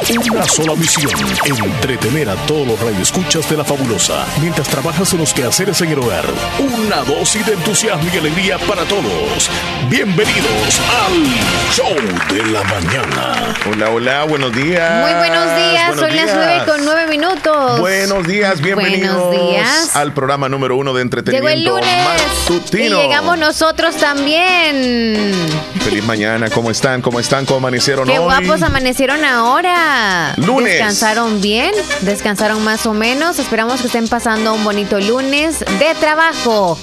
una sola misión: entretener a todos los radioescuchas de la fabulosa mientras trabajas en los quehaceres en el hogar. Una dosis de entusiasmo y alegría para todos. Bienvenidos al Show de la Mañana. Hola, hola, buenos días. Muy buenos días, son las nueve con nueve minutos. Buenos días, bienvenidos Buenos días. al programa número uno de Llegó entretenimiento el lunes matutino. y llegamos nosotros también. Feliz mañana, ¿cómo están? ¿Cómo están? ¿Cómo amanecieron Qué hoy? guapos amanecieron ahora. Lunes. Descansaron bien, descansaron más o menos. Esperamos que estén pasando un bonito lunes de trabajo.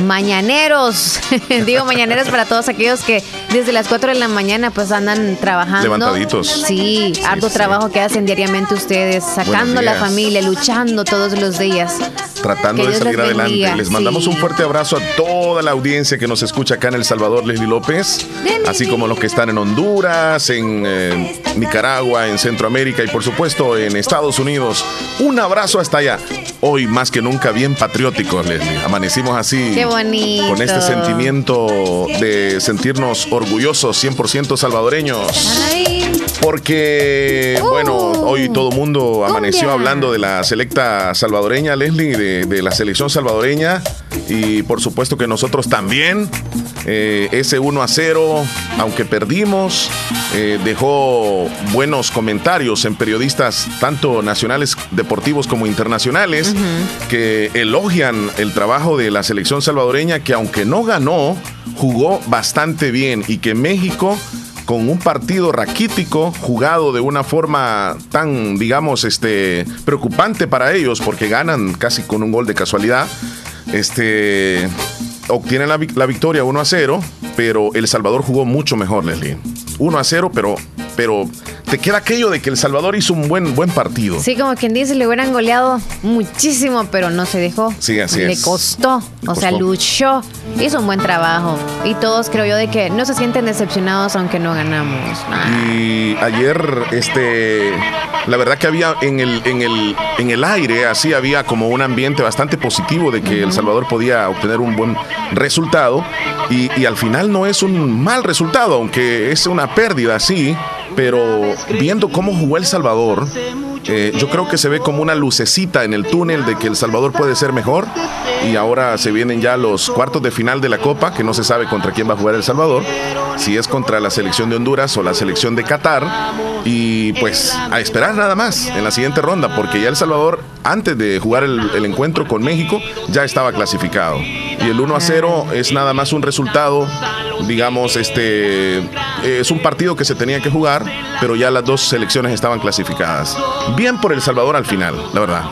Mañaneros, digo mañaneros para todos aquellos que desde las 4 de la mañana pues andan trabajando. Levantaditos. Sí, harto sí. trabajo que hacen diariamente ustedes, sacando la familia, luchando todos los días. Tratando Que de Dios salir adelante. bendiga, Les mandamos sí. un fuerte abrazo a toda la audiencia que nos escucha acá en El Salvador, Leslie López, así como los que están en Honduras, en eh, Nicaragua, en Centroamérica y por supuesto en Estados Unidos. Un abrazo hasta allá. Hoy más que nunca bien patrióticos, Leslie. Amanecimos así. Qué bonito. Con este sentimiento de sentirnos orgullosos, 100% salvadoreños. Ay, Porque, Uh. bueno, hoy todo mundo amaneció Cumbia. hablando de la selecta salvadoreña, Leslie, de, de la selección salvadoreña. Y por supuesto que nosotros también. Eh, ese 1 a 0, aunque perdimos, eh, dejó buenos comentarios en periodistas, tanto nacionales, deportivos como internacionales, que elogian el trabajo de la selección salvadoreña, que aunque no ganó, jugó bastante bien y que México con un partido raquítico jugado de una forma tan, digamos, este, preocupante para ellos porque ganan casi con un gol de casualidad, este, obtienen la, la victoria 1 a 0, pero El Salvador jugó mucho mejor, Leslie. 1 a 0, pero, pero te queda aquello de que El Salvador hizo un buen, buen partido. Sí, como quien dice, le hubieran goleado muchísimo, pero no se dejó. Sí, así le es. costó, Le o sea, luchó, hizo un buen trabajo. Y todos creo yo de que no se sienten decepcionados aunque no ganamos. Y ayer, este, la verdad que había en el, en el, en el aire, así había como un ambiente bastante positivo de que El Salvador podía obtener un buen resultado. Y, y al final no es un mal resultado, aunque es una pérdida, sí. Pero viendo cómo jugó El Salvador, eh, yo creo que se ve como una lucecita en el túnel de que El Salvador puede ser mejor. Y ahora se vienen ya los cuartos de final de la Copa, que no se sabe contra quién va a jugar El Salvador, si es contra la selección de Honduras o la selección de Qatar. Y pues a esperar nada más en la siguiente ronda, porque ya El Salvador, antes de jugar el, el encuentro con México, ya estaba clasificado. Y el 1 a 0 es nada más un resultado, digamos, este es un partido que se tenía que jugar, pero ya las dos selecciones estaban clasificadas. Bien por El Salvador al final, la verdad.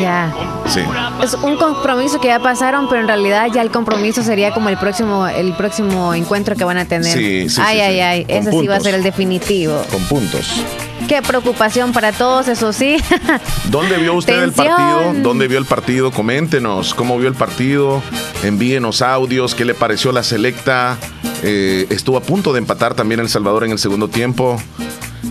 ya. Sí. Es un compromiso que ya pasaron, pero en realidad ya el compromiso sería como el próximo, el próximo encuentro que van a tener. Sí, sí, ay, sí, ay, ay. Con Ese sí va a ser el definitivo. Con puntos. Qué preocupación para todos, eso sí. ¿Dónde vio usted el partido? ¿Dónde vio el partido? Coméntenos cómo vio el partido. Envíenos audios. ¿Qué le pareció la selecta? Eh, estuvo a punto de empatar también El Salvador en el segundo tiempo.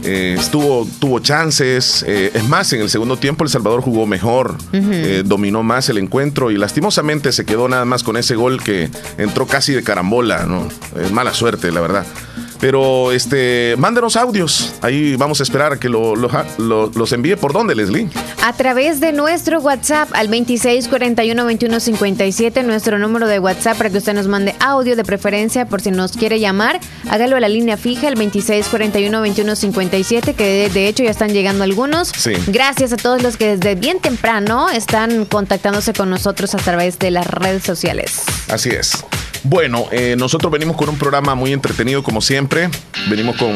Eh, estuvo, tuvo chances. Eh, es más, en el segundo tiempo El Salvador jugó mejor. eh, dominó más el encuentro y lastimosamente se quedó nada más con ese gol que entró casi de carambola. ¿no? Eh, mala suerte, la verdad. Pero este, mándenos audios. Ahí vamos a esperar a que lo- lo- lo- los envíe. ¿Por dónde, Leslie? A través de nuestro WhatsApp al 2641-2157, nuestro número de WhatsApp para que usted nos mande audio de preferencia por si nos quiere llamar. Hágalo a la línea fija, el 2641-2157, que de, de hecho ya están llegando algunos. Sí. Gracias a todos los que desde bien temprano están contactándose con nosotros a través de las redes sociales. Así es. Bueno, eh, nosotros venimos con un programa muy entretenido como siempre. Venimos con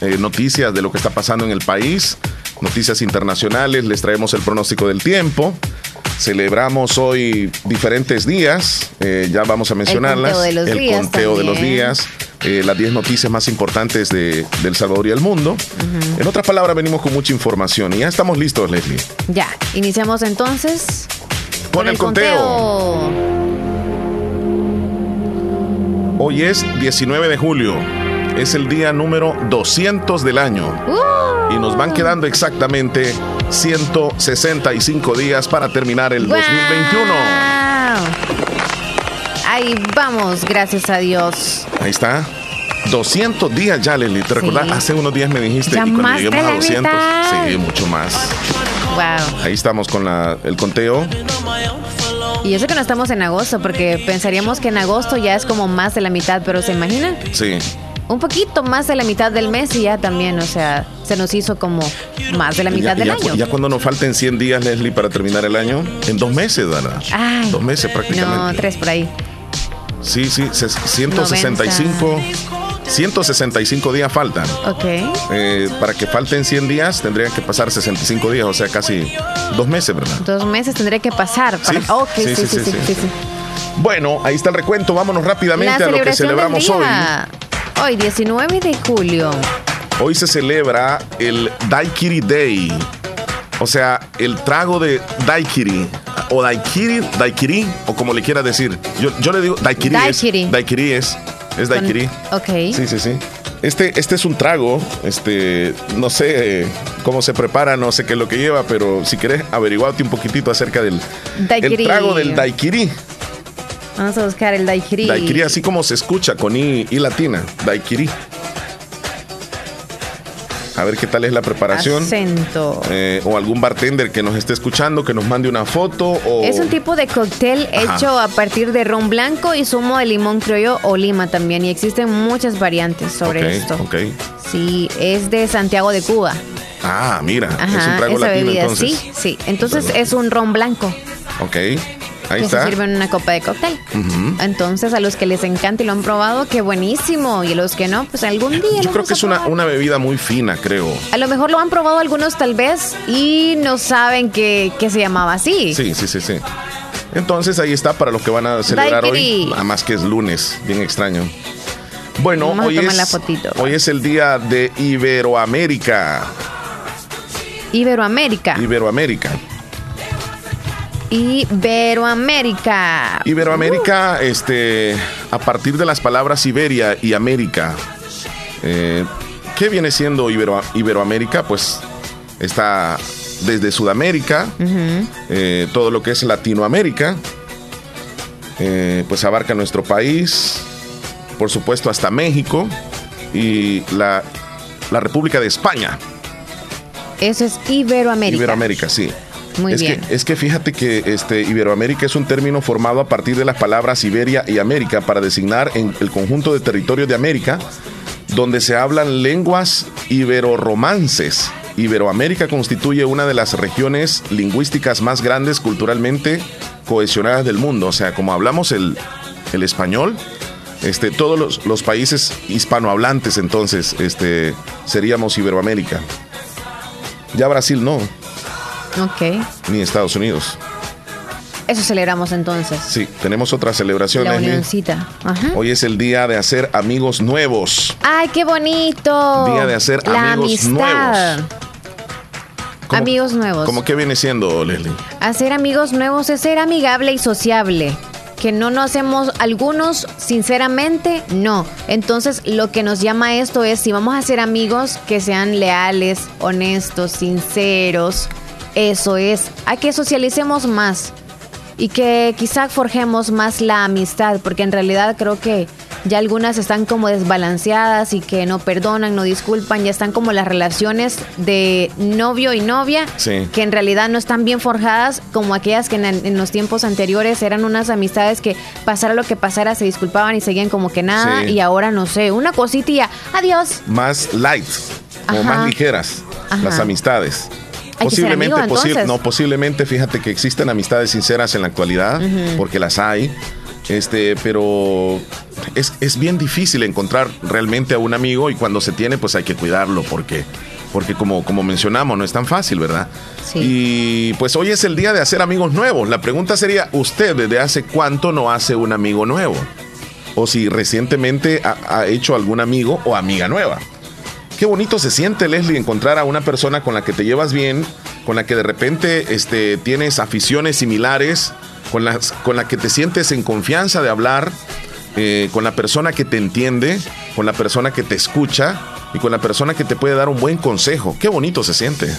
eh, noticias de lo que está pasando en el país, noticias internacionales, les traemos el pronóstico del tiempo. Celebramos hoy diferentes días, eh, ya vamos a mencionarlas. conteo de los el días conteo de los días, eh, las 10 noticias más importantes de, del Salvador y el mundo. En otras palabras, venimos con mucha información y ya estamos listos, Leslie. Ya, iniciamos entonces Con el conteo. Hoy es 19 de julio. Es el día número 200 del año. ¡Uh! Y nos van quedando exactamente 165 días para terminar el 2021. ¡Guau! Ahí vamos, gracias a Dios. Ahí está. 200 días ya, Leslie. ¿Te recuerdas? Hace unos días me dijiste ya y cuando más lleguemos a la 200, mitad. sí, mucho más. Wow. Ahí estamos con la, el conteo. Y eso que no estamos en agosto, porque pensaríamos que en agosto ya es como más de la mitad, pero ¿se imaginan? Sí. Un poquito más de la mitad del mes y ya también, o sea, se nos hizo como más de la mitad ya, del ya- año. ya cuando nos falten 100 días, Leslie, para terminar el año, en dos meses, ¿verdad? Ay. Dos meses prácticamente. No, tres por ahí. Sí, sí, se- 165, 165 días faltan. Ok. Eh, para que falten 100 días tendrían que pasar 65 días, o sea, casi dos meses, ¿verdad? Dos meses tendré que pasar. Para... Sí. Ok, Sí, sí, sí, sí. Bueno, ahí está el recuento. Vámonos rápidamente a lo que celebramos hoy. Hoy, 19 de julio. Hoy se celebra el Daiquiri Day. O sea, el trago de Daiquiri. O Daiquiri, Daiquiri, o como le quiera decir. Yo, yo le digo Daiquiri. Daiquiri. Es, daiquiri es. Es Daiquiri. Ok. Sí, sí, sí. Este, este es un trago, este, no sé cómo se prepara, no sé qué es lo que lleva, pero si querés averiguarte un poquitito acerca del el trago del daiquiri. Vamos a buscar el daiquiri. Daiquiri así como se escucha con i, i latina, daiquiri. A ver qué tal es la preparación. Acento. Eh, o algún bartender que nos esté escuchando, que nos mande una foto o Es un tipo de cóctel Ajá. hecho a partir de ron blanco y zumo de limón criollo o lima también. Y existen muchas variantes sobre esto. ok. Sí, es de Santiago de Cuba. Ah, mira, es un trago esa latino bebida. entonces. Sí, sí. Entonces es un ron blanco Ok. Ahí que está. se sirve en una copa de cóctel. Entonces a los que les encanta y lo han probado, qué buenísimo. Y a los que no, pues algún día. Yo lo creo que es una, una bebida muy fina, creo. A lo mejor lo han probado algunos tal vez y no saben que, que se llamaba así. Sí, sí, sí, sí. Entonces ahí está para los que van a celebrar Daiquiri. hoy. Nada más que es lunes, bien extraño. Bueno, Vamos hoy es, la fotito. hoy es el día de Iberoamérica. Iberoamérica. Iberoamérica. Iberoamérica. Iberoamérica, este, a partir de las palabras Iberia y América. Eh, ¿Qué viene siendo Ibero- Iberoamérica? Pues está desde Sudamérica, eh, todo lo que es Latinoamérica, eh, pues abarca nuestro país, por supuesto hasta México y la, la República de España. Eso es Iberoamérica. Iberoamérica, sí. Muy es bien. Que, es que fíjate que este, Iberoamérica es un término formado a partir de las palabras Iberia y América para designar en el conjunto de territorios de América donde se hablan lenguas iberoromances. Iberoamérica constituye una de las regiones lingüísticas más grandes culturalmente cohesionadas del mundo. O sea, como hablamos el, el español, este, todos los, los países hispanohablantes entonces este, seríamos Iberoamérica. Ya Brasil no, Ok. ni Estados Unidos. Eso celebramos entonces. Sí, tenemos otra celebración. La unioncita. Ajá. Hoy es el día de hacer amigos nuevos. Ay, qué bonito. Día de hacer La amigos amistad. nuevos. ¿Cómo- Amigos nuevos. ¿Cómo que viene siendo, Leslie? Hacer amigos nuevos es ser amigable y sociable. Que no nos hacemos algunos, sinceramente, no. Entonces, lo que nos llama esto es, si vamos a ser amigos, que sean leales, honestos, sinceros. Eso es, a que socialicemos más y que quizá forjemos más la amistad, porque en realidad creo que ya algunas están como desbalanceadas y que no perdonan, no disculpan, ya están como las relaciones de novio y novia, Sí. que en realidad no están bien forjadas como aquellas que en, en los tiempos anteriores eran unas amistades que pasara lo que pasara se disculpaban y seguían como que nada Sí. y ahora no sé, una cosita y ya, adiós. Más light o Ajá. más ligeras Ajá. las amistades. Hay que ser Posiblemente, posi- no, posiblemente, fíjate que existen amistades sinceras en la actualidad, porque las hay, este, pero es, es bien difícil encontrar realmente a un amigo y cuando se tiene, pues hay que cuidarlo, porque, porque como, como mencionamos, no es tan fácil, ¿verdad? Sí. Y pues hoy es el día de hacer amigos nuevos. La pregunta sería, ¿usted desde hace cuánto no hace un amigo nuevo? O si recientemente ha, ha hecho algún amigo o amiga nueva. Qué bonito se siente, Leslie, encontrar a una persona con la que te llevas bien, con la que de repente este, tienes aficiones similares, con, las, con la que te sientes en confianza de hablar, eh, con la persona que te entiende, con la persona que te escucha y con la persona que te puede dar un buen consejo. Qué bonito se siente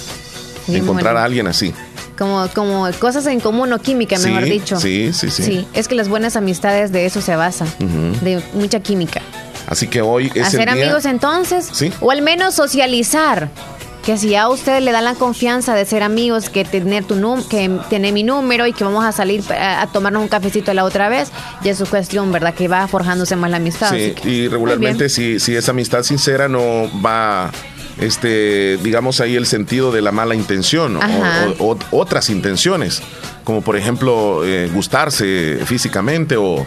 Bien encontrar a alguien así. Como, como cosas en común o química, Sí, mejor dicho. sí, sí, sí. Sí, es que las buenas amistades de eso se basan, de mucha química. Así que hoy es Hacer el día... amigos entonces. Sí. O al menos socializar. Que si ya a usted le da la confianza de ser amigos, que tener tu num que tiene mi número y que vamos a salir a, a tomarnos un cafecito la otra vez, ya es su cuestión, ¿verdad? Que va forjándose más la amistad. Sí, que, y regularmente si, si es amistad sincera no va, este, digamos ahí el sentido de la mala intención o, o- otras intenciones, como por ejemplo eh, gustarse físicamente o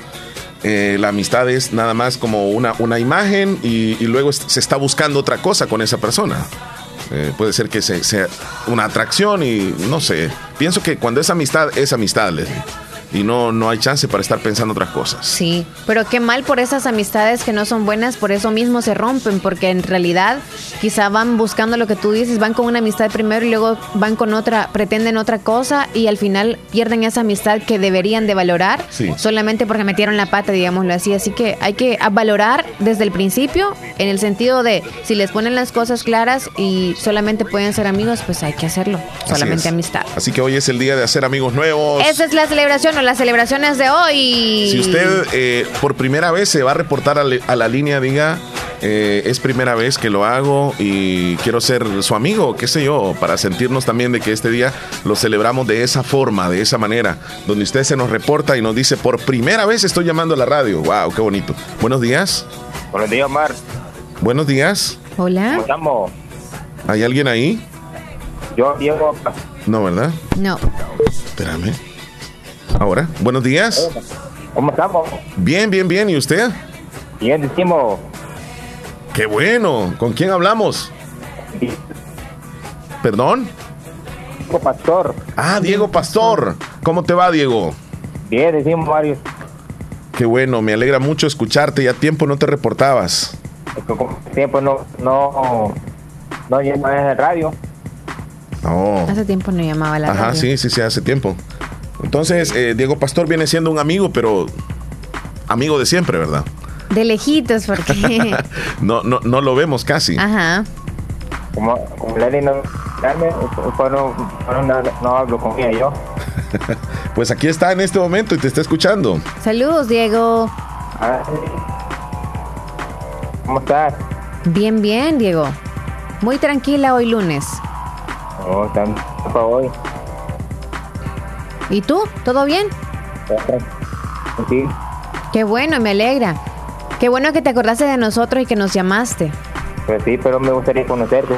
eh, la amistad es nada más como una, una imagen y, luego se está buscando otra cosa con esa persona. Eh, puede ser que se- sea una atracción y no sé. Pienso que cuando es amistad, es amistad, Leslie. Y no, no hay chance para estar pensando otras cosas. Sí, pero qué mal por esas amistades que no son buenas, por eso mismo se rompen, porque en realidad quizá van buscando lo que tú dices, van con una amistad primero y luego van con otra, pretenden otra cosa y al final pierden esa amistad que deberían de valorar Sí. solamente porque metieron la pata, digámoslo así. Así que hay que valorar desde el principio, en el sentido de si les ponen las cosas claras y solamente pueden ser amigos, pues hay que hacerlo, solamente amistad. Así que hoy es el día de hacer amigos nuevos. Esa es la celebración las celebraciones de hoy. Si usted eh, por primera vez se va a reportar a, le- a la línea, diga, eh, es primera vez que lo hago y quiero ser su amigo, qué sé yo, para sentirnos también de que este día lo celebramos de esa forma, de esa manera, donde usted se nos reporta y nos dice, por primera vez estoy llamando a la radio. ¡Wow! ¡Qué bonito! Buenos días. Buenos días, Omar. Buenos días. ¿Cómo Hola. estamos? ¿Hay alguien ahí? Yo, Diego. No, ¿verdad? No. Espérame. Ahora, buenos días. ¿Cómo estamos? Bien, bien, bien. ¿Y usted? Bien, decimos. ¡Qué bueno! ¿Con quién hablamos? ¿Perdón? Diego Pastor. Ah, Diego Pastor. ¿Cómo te va, Diego? Bien, decimos varios. Qué bueno, me alegra mucho escucharte. Ya tiempo no te reportabas. Tiempo no, no, no lleno en el radio. Oh. Hace tiempo no llamaba a la Ajá, radio. sí, sí, sí, hace tiempo. Entonces, eh, Diego Pastor viene siendo un amigo, pero amigo de siempre, ¿verdad? De lejitos, porque. No, no, no lo vemos casi. Ajá. Como, como Lenny no, no, no, hablo con ella yo. Pues aquí está en este momento y te está escuchando. Saludos, Diego. Ah, ¿Cómo estás? Bien, bien, Diego. Muy tranquila hoy lunes. Oh, para hoy. ¿Y tú? ¿Todo bien? Sí. Qué bueno, me alegra. Qué bueno que te acordaste de nosotros y que nos llamaste. Pues sí, pero me gustaría conocerte.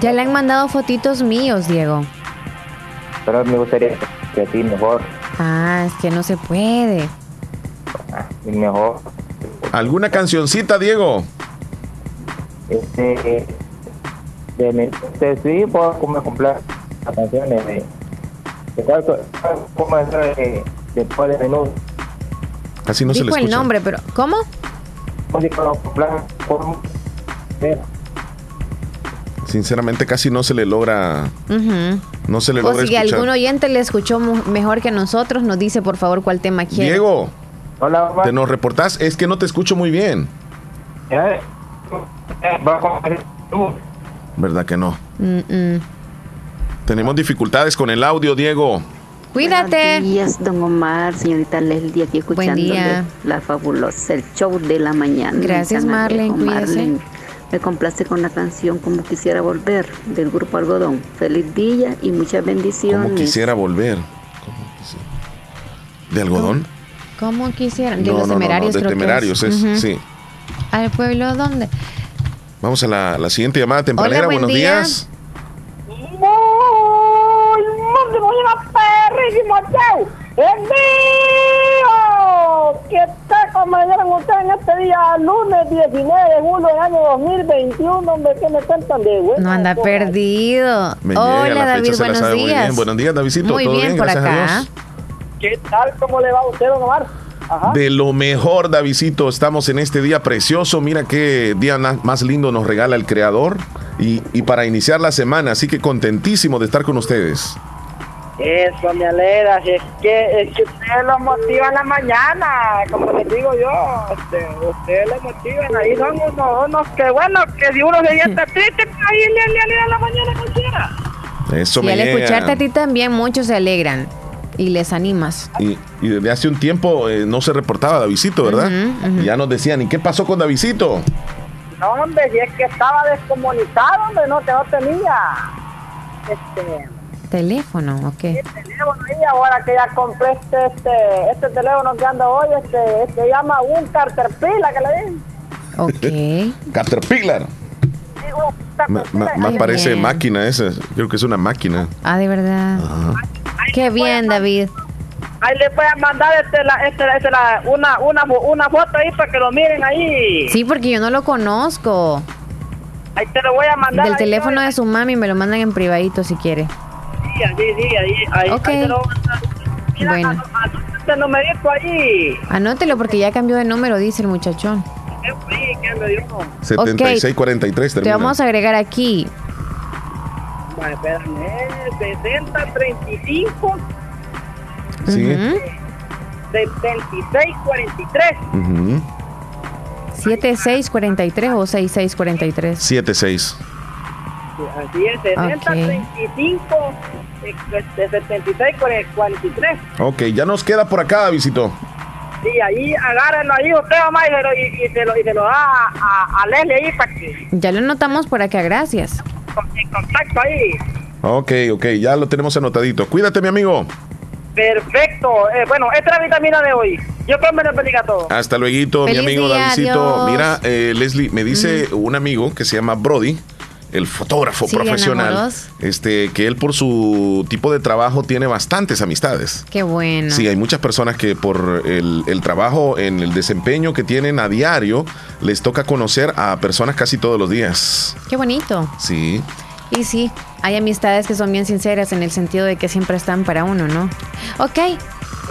Ya le han mandado fotitos míos, Diego. Pero me gustaría que sí, mejor. Ah, es que no se puede. Ah, y mejor. ¿Alguna cancioncita, Diego? Este, de mi, este, sí, puedo como comprar las canciones de, de cómo es de, menú. Así no se le Dijo el escucha. nombre, pero ¿cómo? Sinceramente casi no se le logra, no se le O logra si escuchar. algún oyente le escuchó mejor que nosotros, nos dice por favor cuál tema quiere. Diego, Hola, mamá. te nos reportás, es que no te escucho muy bien. Eh. ¿Verdad que no? Mm, mm. Tenemos dificultades con el audio, Diego. Cuídate. Buenos días, don Omar, señorita Leslie, aquí escuchando día. la fabulosa, el show de la mañana. Gracias, Marlene. Marlene, Me complace con la canción Como Quisiera Volver, del grupo Algodón. Feliz día y muchas bendiciones. Como quisiera volver. ¿Cómo quisiera? ¿De algodón? ¿Cómo quisieran? De no, los no, temerarios, de creo que temerarios es, Ujú. sí. ¿Al pueblo dónde? Vamos a la, la siguiente llamada tempranera. Hola, buen Buenos día. días. ¡En vivo! ¿Qué tal como dieron ustedes en este día, lunes 19 de julio del año 2021? Hombre, ¿qué me cuentan de bueno? No anda perdido. Me Hola, la David, fecha se la buenos sabe muy días. bien. Buenos días, Davidcito. Muy ¿Todo bien, bien? por Gracias a acá. Dios. ¿Qué tal? ¿Cómo le va a usted, don Omar? Ajá. De lo mejor, Davidcito, estamos en este día precioso. Mira qué día más lindo nos regala el Creador. Y, y para iniciar la semana, así que contentísimo de estar con ustedes. Eso me alegra. si Es que, es que ustedes los motivan en la mañana, como les digo yo. Este, ustedes los motivan. Ahí son unos, unos que, bueno, que si uno se siente triste, pues ahí le, le alegra la mañana cualquiera. Eso Y me al llega. escucharte a ti también, muchos se alegran. y les animas. Y, y desde hace un tiempo eh, no se reportaba Davidito, ¿verdad? Y ya nos decían, ¿y qué pasó con Davidito? No, hombre, si es que estaba descomunicado, hombre, no, que no tenía este Teléfono, ok. teléfono ahí, ahora que ya compré este, este, este teléfono que anda hoy, este, se llama un Caterpillar, que le dicen. Ok. Caterpillar. Más parece bien. máquina esa. Creo que es una máquina. Ah, de verdad. Qué bien, David. Ahí le voy a mandar este, la, este, este, la, una, una, una foto ahí para que lo miren ahí. Sí, porque yo no lo conozco. Ahí te lo voy a mandar. Del ahí, teléfono de su mami me lo mandan en privadito si quiere. Sí, sí, sí, ahí, ahí, Ok. ahí te lo voy a mandar. Mira, Bueno. este numerito ahí. Anótelo porque ya cambió de número, dice el muchachón. ¿Qué fue ahí? ¿Qué me dio? 7643 Te termina. vamos a agregar aquí. Vale, espérame, 60, 35, Sí. Ujú. 76, 43. Ujú. 7643 o 6643. 76. Así es, 70, Ok. 35, eh, este, 76, 43. Ok, ya nos queda por acá, Davidito. Sí, ahí agárrenlo ahí usted, mamá, y se lo, y, y se lo, y se lo da a, a, a Leslie ahí para que Ya lo notamos por acá, gracias. con- en contacto ahí. Ok, ok, ya lo tenemos anotadito. Cuídate, mi amigo. Perfecto. Eh, bueno, esta es la vitamina de hoy. Yo creo que me lo bendiga todo. Hasta luego, mi amigo día, Davidito. adiós. Mira, eh, Leslie, me dice un amigo que se llama Brody, el fotógrafo Sí, profesional, este, que él por su tipo de trabajo tiene bastantes amistades. Qué bueno. Sí, hay muchas personas que por el, el trabajo, en el desempeño que tienen a diario, les toca conocer a personas casi todos los días. Qué bonito. Sí. Y sí, hay amistades que son bien sinceras en el sentido de que siempre están para uno, ¿no? Ok.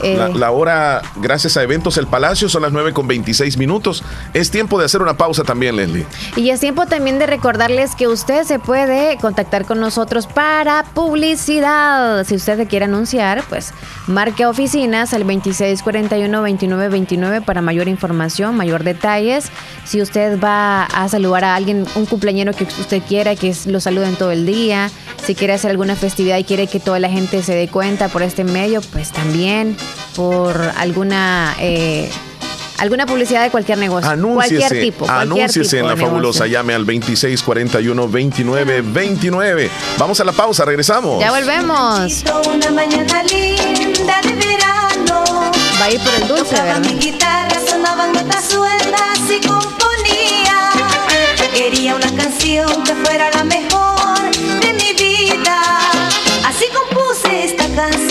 Eh, La, la hora, gracias a Eventos El Palacio, son las 9 con 26 minutos. Es tiempo de hacer una pausa también, Leslie. Y es tiempo también de recordarles que usted se puede contactar con nosotros para publicidad. Si usted se quiere anunciar, pues marque oficinas al 2641-2929 para mayor información, mayor detalles. Si usted va a saludar a alguien, un cumpleañero que usted quiera, que lo saluden todo el día. Si quiere hacer alguna festividad y quiere que toda la gente se dé cuenta por este medio, pues también por alguna... eh, Alguna publicidad de cualquier negocio. Anúnciese, cualquier tipo. Cualquier anúnciese tipo en la fabulosa. Llame al 2641-2929. Vamos a la pausa, regresamos. Ya volvemos. Una mañana linda de verano. Va a ir por el dulce, Tocaba ¿verdad? mi guitarra, sonaban notas sueltas y componía. Quería una canción que fuera la mejor de mi vida. Así compuse esta canción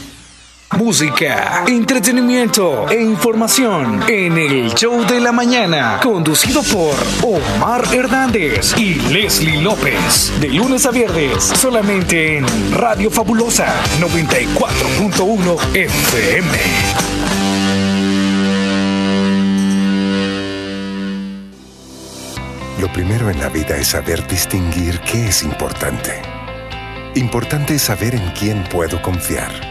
Música, entretenimiento e información en el show de la mañana, conducido por Omar Hernández y Leslie López, de lunes a viernes, solamente en Radio Fabulosa 94.1 FM. Lo primero en la vida es saber distinguir qué es importante. Importante es saber en quién puedo confiar.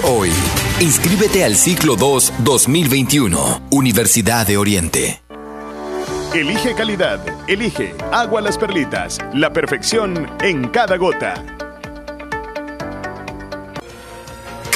hoy. Inscríbete al ciclo 2 2021, Universidad de Oriente. Elige calidad, elige Agua Las Perlitas, la perfección en cada gota.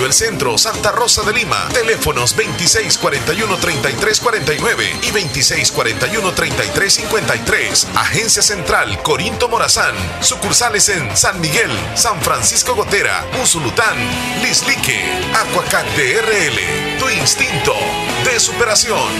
El Centro, Santa Rosa de Lima. Teléfonos 2641-3349 y 2641-3353. Agencia Central Corinto Morazán. Sucursales en San Miguel, San Francisco Gotera, Usulután, Lislique, Aquacac DRL. Tu instinto de superación.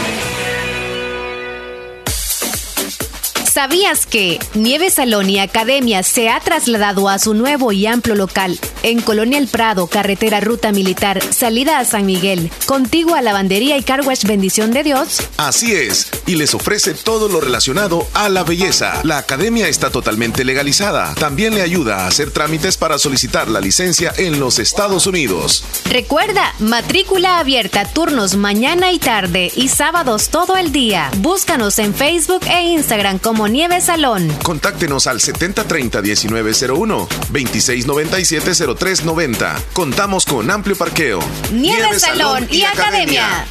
¿Sabías que Nieve Salón y Academia se ha trasladado a su nuevo y amplio local en Colonia El Prado, carretera Ruta Militar, salida a San Miguel, contigua a Lavandería y Carwash Bendición de Dios? Así es, y les ofrece todo lo relacionado a la belleza. La academia está totalmente legalizada. También le ayuda a hacer trámites para solicitar la licencia en los Estados Unidos. Recuerda, matrícula abierta, turnos mañana y tarde y sábados todo el día. Búscanos en Facebook e Instagram como Nieve Salón. Contáctenos al 7030-1901, 2697-0390. Contamos con amplio parqueo. Nieve, Salón y Academia.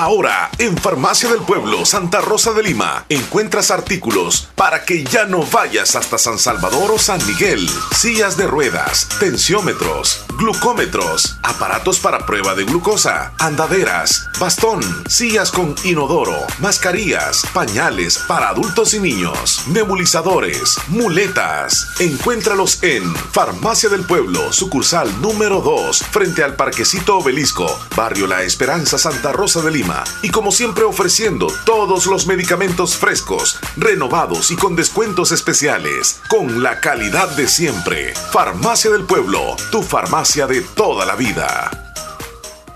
Ahora, en Farmacia del Pueblo, Santa Rosa de Lima, encuentras artículos para que ya no vayas hasta San Salvador o San Miguel. Sillas de ruedas, tensiómetros, glucómetros, aparatos para prueba de glucosa, andaderas, bastón, sillas con inodoro, mascarillas, pañales para adultos y niños, nebulizadores, muletas. Encuéntralos en Farmacia del Pueblo, sucursal número 2, frente al Parquecito Obelisco, Barrio La Esperanza, Santa Rosa de Lima. Y como siempre ofreciendo todos los medicamentos frescos, renovados y con descuentos especiales, con la calidad de siempre. Farmacia del Pueblo, tu farmacia de toda la vida.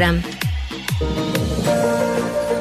Instagram.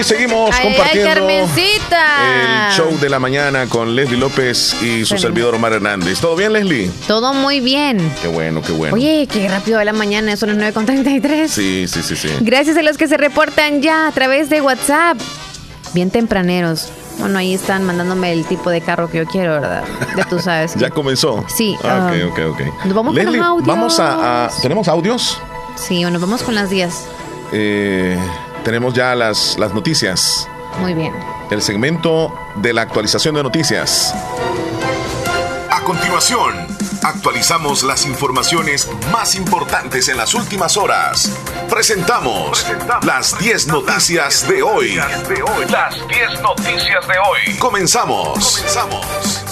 Y seguimos Ay, compartiendo el show de la mañana con Leslie López y su Bueno. servidor Omar Hernández. ¿Todo bien, Leslie? Todo muy bien. Qué bueno, qué bueno. Oye, qué rápido va la mañana, son las 9.33. Sí, sí, sí, sí. Gracias a los que se reportan ya a través de WhatsApp. Bien tempraneros. Bueno, ahí están mandándome el tipo de carro que yo quiero, ¿verdad? Ya tú sabes. ¿Ya comenzó? Sí, Ah, ah, ok, ok, ok. vamos con Leslie, los audios. vamos a, a- ¿Tenemos audios? Sí, o nos vamos con las 10. Eh, tenemos ya las, las noticias. Muy bien. El segmento de la actualización de noticias. A continuación, actualizamos las informaciones más importantes en las últimas horas. Presentamos las 10 noticias de hoy. Las 10 noticias de hoy. Comenzamos. Comenzamos.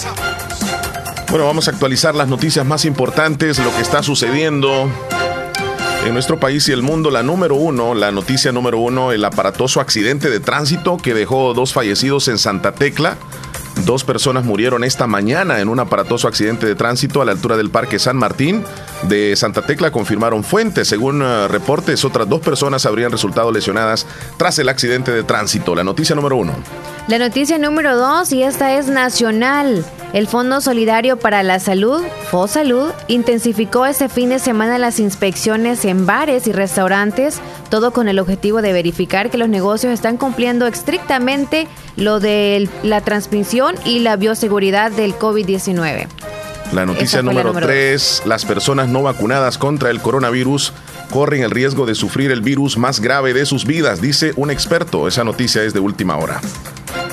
Bueno, vamos a actualizar las noticias más importantes, lo que está sucediendo en nuestro país y el mundo. La número uno, la noticia número uno, el aparatoso accidente de tránsito que dejó dos fallecidos en Santa Tecla. Dos personas murieron esta mañana en un aparatoso accidente de tránsito a la altura del Parque San Martín de Santa Tecla, confirmaron fuentes. Según eh, reportes, otras dos personas habrían resultado lesionadas tras el accidente de tránsito. La noticia número uno. La noticia número dos, y esta es nacional. El Fondo Solidario para la Salud, FOSalud, intensificó este fin de semana las inspecciones en bares y restaurantes, todo con el objetivo de verificar que los negocios están cumpliendo estrictamente lo de la transmisión y la bioseguridad del COVID-19. La noticia la número número 3, las personas no vacunadas contra el coronavirus corren el riesgo de sufrir el virus más grave de sus vidas, dice un experto. Esa noticia es de última hora.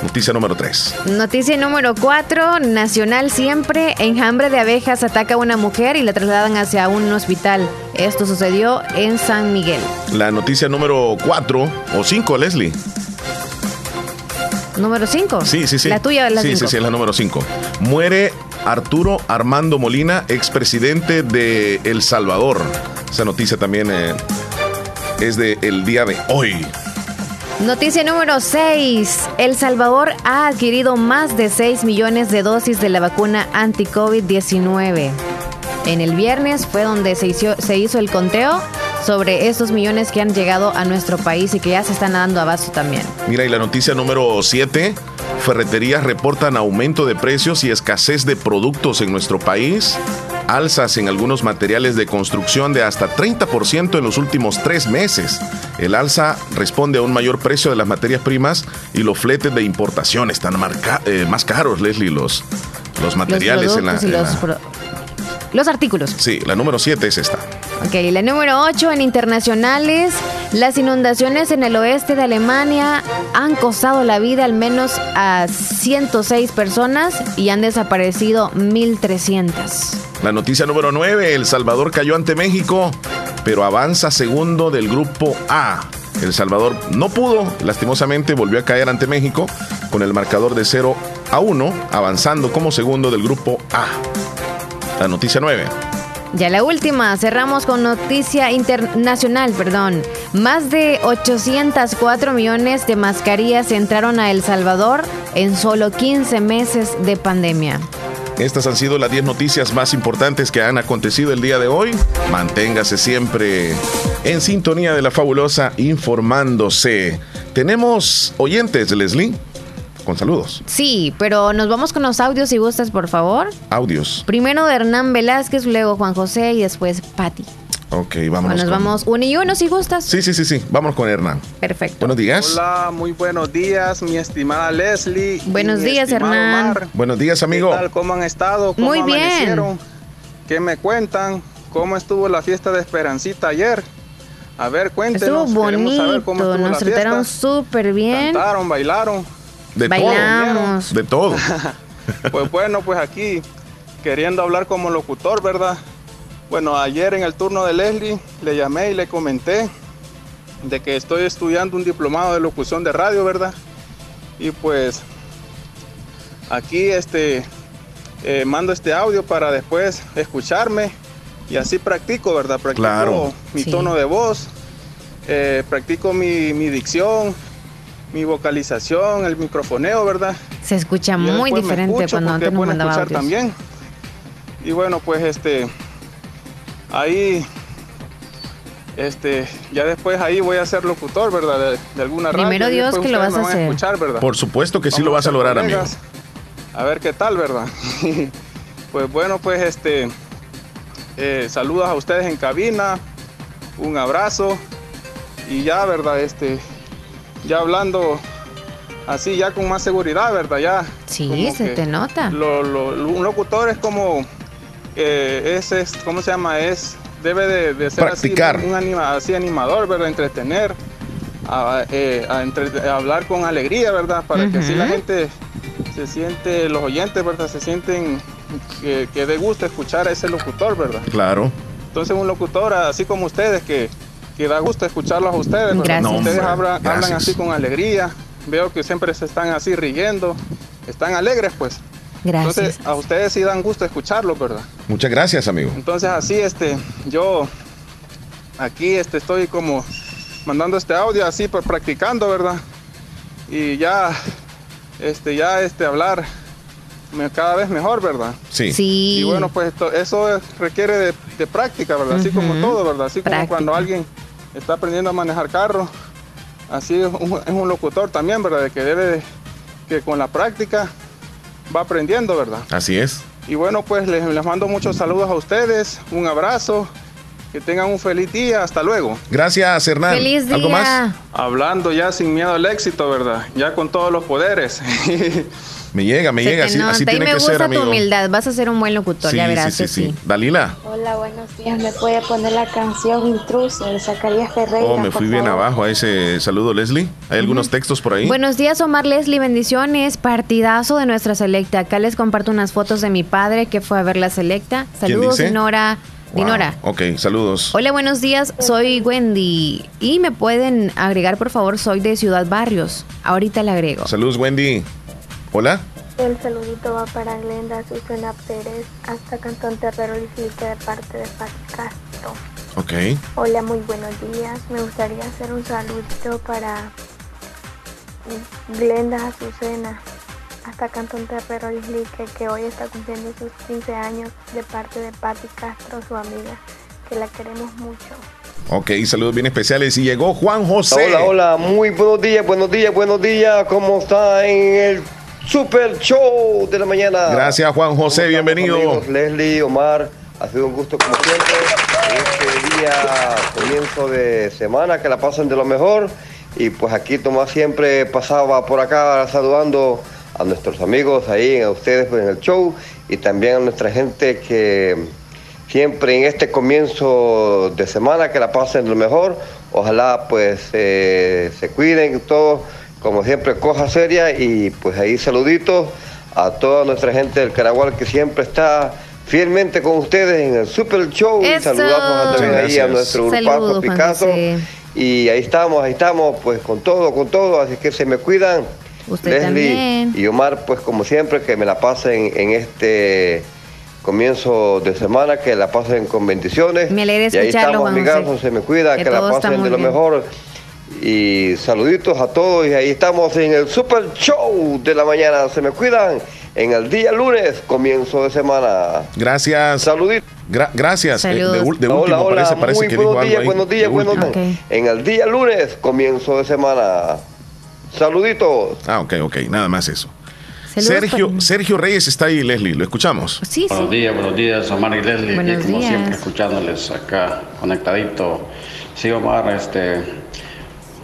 Noticia número 3. Noticia número 4, nacional siempre, enjambre de abejas ataca a una mujer y la trasladan hacia un hospital. Esto sucedió en San Miguel. La noticia número 4 o 5, Leslie. Número 5. Sí, sí, sí. La tuya la Sí, 5. sí, sí, es la número 5. Muere Arturo Armando Molina, expresidente de El Salvador. Esa noticia también eh, es de el día de hoy. Noticia número 6. El Salvador ha adquirido más de 6 millones de dosis de la vacuna anti-COVID-19. En el viernes fue donde se hizo, se hizo el conteo sobre estos millones que han llegado a nuestro país y que ya se están dando abasto también. Mira, y la noticia número 7. Ferreterías reportan aumento de precios y escasez de productos en nuestro país. Alzas en algunos materiales de construcción de hasta 30% en los últimos tres meses. El alza responde a un mayor precio de las materias primas y los fletes de importación están marca- eh, más caros, Leslie, los, los materiales los en la... en los, la- los artículos. Sí, la número 7 es esta. Ok, la número 8 en internacionales. Las inundaciones en el oeste de Alemania han costado la vida al menos a 106 personas y han desaparecido 1.300. La noticia número 9, El Salvador cayó ante México, pero avanza segundo del grupo A. El Salvador no pudo, lastimosamente volvió a caer ante México con el marcador de 0 a 1, avanzando como segundo del grupo A. La noticia 9. Ya la última, cerramos con noticia internacional, perdón. Más de 804 millones de mascarillas entraron a El Salvador en solo 15 meses de pandemia. Estas han sido las 10 noticias más importantes que han acontecido el día de hoy. Manténgase siempre en sintonía de la fabulosa informándose. Tenemos oyentes, Leslie, con saludos. Sí, pero nos vamos con los audios si gustas, por favor. Audios. Primero de Hernán Velázquez, luego Juan José y después Patti. Ok, vámonos. Nos con- vamos uno y uno si gustas. Sí, sí, sí, sí. Vámonos con Hernán. Perfecto. Buenos días. Hola, muy buenos días, mi estimada Leslie. Buenos días, Hernán. Omar. Buenos días, amigo. ¿Qué tal? ¿Cómo han estado? ¿Cómo Muy bien. amanecieron? ¿Qué me cuentan? ¿Cómo estuvo la fiesta de Esperancita ayer? A ver, cuéntenos. Estuvo saber cómo bonito, estuvo nos la trataron súper bien. Cantaron, bailaron. De Bailamos. todo. De todo. Pues bueno, pues aquí queriendo hablar como locutor, ¿verdad? Bueno, ayer en el turno de Leslie le llamé y le comenté de que estoy estudiando un diplomado de locución de radio, ¿verdad? Y pues aquí este eh, mando este audio para después escucharme y así practico, ¿verdad? Practico Claro. mi Sí. tono de voz, eh, practico mi, mi dicción, mi vocalización, el microfoneo, ¿verdad? Se escucha Y muy diferente cuando antes es nos mandaba escuchar audios. también. Y bueno, pues este ahí este ya después ahí voy a ser locutor, ¿verdad? De, de alguna radio. Primero Dios que lo vas a hacer. escuchar, ¿verdad? Por supuesto que sí lo vas a lograr, amigo. A ver qué tal, ¿verdad? pues bueno, pues este eh, saludos a ustedes en cabina, un abrazo y ya, ¿verdad? Este ya hablando así ya con más seguridad, ¿verdad? Ya Sí, se te nota. lo- lo- lo- un locutor es como eh, es, es- ¿cómo se llama? Es debe de, de ser Practicar. así un anima- así animador, ¿verdad? Entretener, a, eh, a entre- a hablar con alegría, ¿verdad? Para que así la gente se siente, los oyentes, ¿verdad? Se sienten que, que de gusto escuchar a ese locutor, ¿verdad? Claro. Entonces un locutor así como ustedes que, que da gusto escucharlos a ustedes, ¿verdad? Gracias. No, ustedes hablan, hablan así con alegría, veo que siempre se están así riendo, están alegres pues. Gracias. Entonces a ustedes sí dan gusto escucharlos, ¿verdad? Muchas gracias, amigo. Entonces así este yo aquí este estoy como mandando este audio así por practicando, ¿verdad? Y ya este ya este hablar me- cada vez mejor, ¿verdad? Sí. Sí. Y bueno, pues esto- eso es- requiere de, de práctica, ¿verdad? Así como todo, ¿verdad? Así como Práctica. cuando alguien está aprendiendo a manejar carro, así es un, es un locutor también, ¿verdad? De que debe, de- que con la práctica va aprendiendo, ¿verdad? Así es. Y bueno, pues les, les mando muchos saludos a ustedes, un abrazo, que tengan un feliz día, hasta luego. Gracias, Hernán. Feliz ¿Algo más? día. Hablando ya sin miedo al éxito, ¿verdad? Ya con todos los poderes. Me llega, me Se llega. te Así, así tiene me que gusta ser, tu amigo. humildad. Vas a ser un buen locutor, Sí, ya verás sí, sí, sí. sí. Dalila. Hola, buenos días. ¿Me puede poner la canción Intruso de Zacarías Ferreira? Oh, me fui bien favor? abajo a ese saludo, Leslie. ¿Hay algunos textos por ahí? Buenos días, Omar Leslie. Bendiciones. Partidazo de nuestra selecta. Acá les comparto unas fotos de mi padre que fue a ver la selecta. ¿Quién Saludos, dice? Dinora. Wow. Dinora. Ok, saludos. Hola, buenos días. Soy Wendy. Y me pueden agregar, por favor, soy de Ciudad Barrios. Ahorita le agrego. Saludos, Wendy. Hola. El saludito va para Glenda Susana Pérez hasta Cantón Terrero Lislique de parte de Pati Castro. Ok. Hola, muy buenos días. Me gustaría hacer un saludito para Glenda Azucena hasta Cantón Terrero Lislique que hoy está cumpliendo sus 15 años de parte de Pati Castro, su amiga, que la queremos mucho. Ok, saludos bien especiales. Y llegó Juan José. Hola, hola, muy buenos días, buenos días, buenos días. ¿Cómo está en el Super Show de la mañana? Gracias, Juan José. ¿Cómo Bienvenido. amigos? Leslie, Omar, ha sido un gusto como siempre. En este día, comienzo de semana, que la pasen de lo mejor. Y pues aquí Tomás siempre pasaba por acá saludando a nuestros amigos ahí, a ustedes pues, en el show y también a nuestra gente que siempre en este comienzo de semana que la pasen lo mejor. Ojalá pues eh, se cuiden todos, como siempre, cosa seria y pues ahí saluditos a toda nuestra gente del Caragual que siempre está fielmente con ustedes en el Super Show y Eso. saludamos también ahí a nuestro grupazo Juan Picasso José. y ahí estamos, ahí estamos pues con todo, con todo, así que se me cuidan. Usted también. y Omar, pues como siempre, que me la pasen en este comienzo de semana, que la pasen con bendiciones. Me alegra y ahí escucharlo, estamos, Juan amigazos, se me cuida, Que que, la pasen de lo bien. mejor. Y saluditos a todos, y ahí estamos en el Super Show de la mañana. Se me cuidan en el día lunes, comienzo de semana. Gracias. Saluditos. Gra- gracias. Eh, de, último, hola, hola, parece, parece muy que dijo buenos algo días, ahí. buenos días, De buenos días. En el día lunes, comienzo de semana. Saluditos. Ah, ok, ok. Nada más eso. Sergio, Sergio Reyes está ahí, Leslie. Lo escuchamos. Sí, Buenos sí. días, buenos días, Omar y Leslie. Buenos y como días. siempre, escuchándoles acá, conectadito. Sí, Omar, este,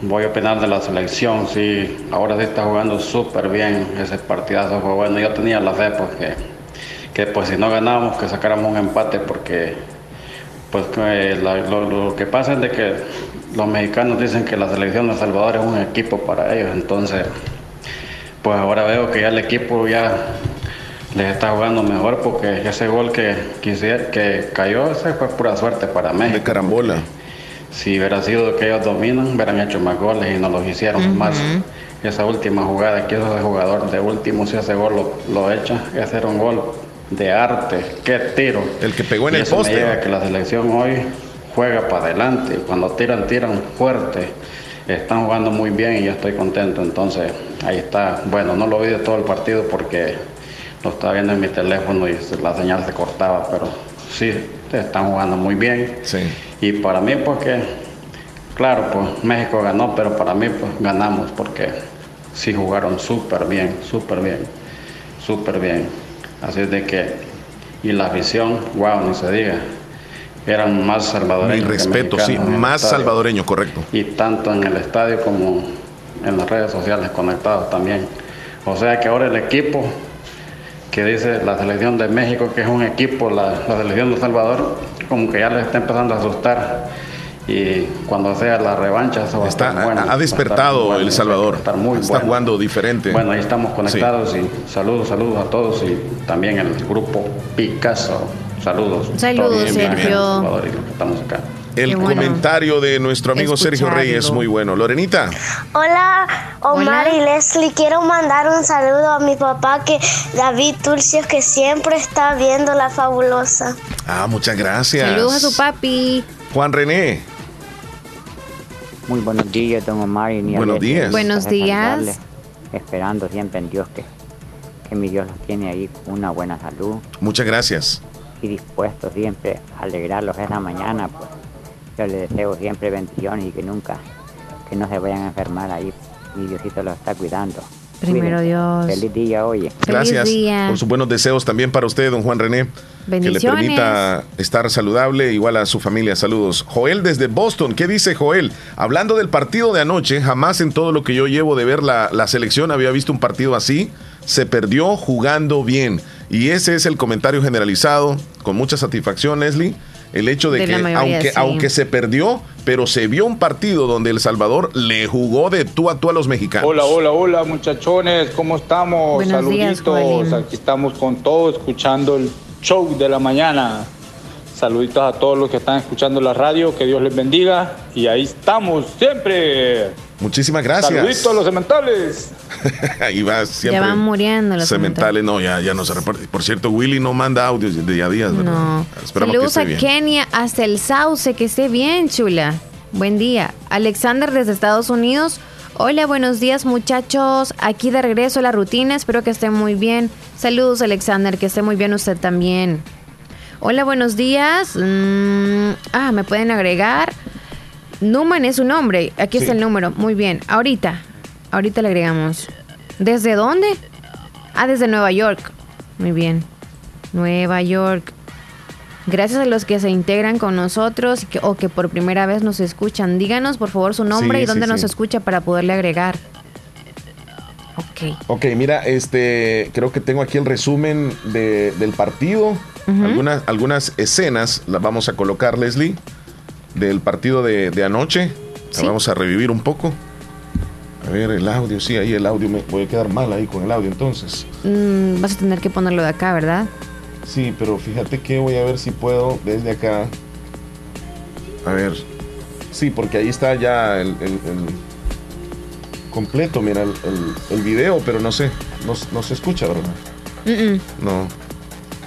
voy a opinar de la selección. Sí, ahora sí está jugando súper bien. Ese partidazo fue bueno. Yo tenía la fe, pues, que, pues, si no ganábamos, que sacáramos un empate, porque pues lo, que pasa es de que los mexicanos dicen que la selección de Salvador es un equipo para ellos. Entonces, pues ahora veo que ya el equipo ya les está jugando mejor porque ese gol que que cayó, ese fue pura suerte para México. De carambola. Si hubiera sido que ellos dominan, hubieran hecho más goles y no los hicieron más. Esa última jugada que hizo ese jugador de último, si ese gol lo, lo echa, ese era un gol de arte. ¡Qué tiro! El que pegó en Y el eso me poste. lleva a que la selección hoy juega para adelante. Cuando tiran, tiran fuerte. Están jugando muy bien y yo estoy contento. Entonces, ahí está. Bueno, no lo vi de todo el partido porque lo estaba viendo en mi teléfono y la señal se cortaba, pero sí, están jugando muy bien. Y para mí, porque, claro, pues México ganó, pero para mí, pues ganamos porque sí jugaron súper bien, súper bien, súper bien. Así es de que, y la afición, wow, ni se diga, eran más Mi salvadoreños. que respeto, sí. en el Más estadio. salvadoreño, correcto. Y tanto en el estadio como en las redes sociales conectados también. O sea que ahora el equipo que dice la selección de México, que es un equipo, la, la selección de El Salvador, como que ya les está empezando a asustar. Y cuando sea la revancha, eso va a Está, estar bueno. ha- a despertado bueno, El va a Salvador. estar muy Está bueno. jugando diferente. Bueno, ahí estamos conectados y saludos, saludos a todos y también el grupo Picasso. Saludos. Saludos, Sergio. Salvador y los que estamos acá. El bueno. comentario de nuestro amigo Sergio Escucharlo. Reyes, muy bueno. Lorenita. Hola, Omar Hola. y Leslie. Quiero mandar un saludo a mi papá, que David Turcios, que siempre está viendo la fabulosa. Ah, muchas gracias. Saludos a su papi. Juan René. Muy buenos días, don Omar. Y Buenos días. Buenos días. Esperando siempre en Dios que, que mi Dios los tiene ahí con una buena salud Muchas gracias. y dispuestos siempre a alegrarlos esa mañana, pues yo les deseo siempre bendiciones y que nunca, que no se vayan a enfermar ahí. Mi Diosito los está cuidando. Primero Cuídense. Dios. Feliz día, oye. Gracias día. por sus buenos deseos también para usted, don Juan René. Que le Bendiciones. permita estar saludable, igual a su familia. Saludos. Joel desde Boston. ¿Qué dice Joel? Hablando del partido de anoche, jamás en todo lo que yo llevo de ver la, la selección había visto un partido así. Se perdió jugando bien. Y ese es el comentario generalizado, con mucha satisfacción, Leslie. El hecho de, De que, mayoría, aunque, sí. aunque se perdió, pero se vio un partido donde El Salvador le jugó de tú a tú a los mexicanos. Hola, hola, hola muchachones, ¿cómo estamos? Buenos Saluditos, aquí estamos con todos escuchando el show de la mañana. Saluditos a todos los que están escuchando la radio, que Dios les bendiga y ahí estamos siempre. Muchísimas gracias. Saluditos a los cementales. Ahí va siempre. Ya van muriendo los Cementales, no, ya, ya no se reporta. Por cierto, Willy no manda audios de día a día, ¿verdad? No. Esperamos Saludos que a esté bien. Kenia hasta el Sauce, que esté bien, chula. Buen día. Alexander desde Estados Unidos. Hola, buenos días muchachos. Aquí de regreso a la rutina. Espero que esté muy bien. Saludos, Alexander, que esté muy bien usted también. Hola, buenos días. Mm, ah, me pueden agregar. Numan es su nombre. Aquí está el número. Muy bien. Ahorita. Ahorita le agregamos. ¿Desde dónde? Ah, desde Nueva York. Muy bien. Nueva York. Gracias a los que se integran con nosotros que- o que por primera vez nos escuchan. Díganos por favor su nombre Sí, y dónde sí, nos escucha para poderle agregar. Ok. Ok, mira, este, creo que tengo aquí el resumen de- del partido. Algunas, algunas escenas las vamos a colocar, Leslie, del partido de, de anoche. Sí. vamos a revivir un poco. A ver, el audio, sí, ahí el audio. Me voy a quedar mal ahí con el audio entonces. Mm, vas a tener que ponerlo de acá, ¿verdad? Sí, pero fíjate que voy a ver si puedo desde acá. A ver. Sí, porque ahí está ya el, el- el completo, mira, el, el- el video, pero no sé, no, no se escucha, ¿verdad? Mm, mm. No.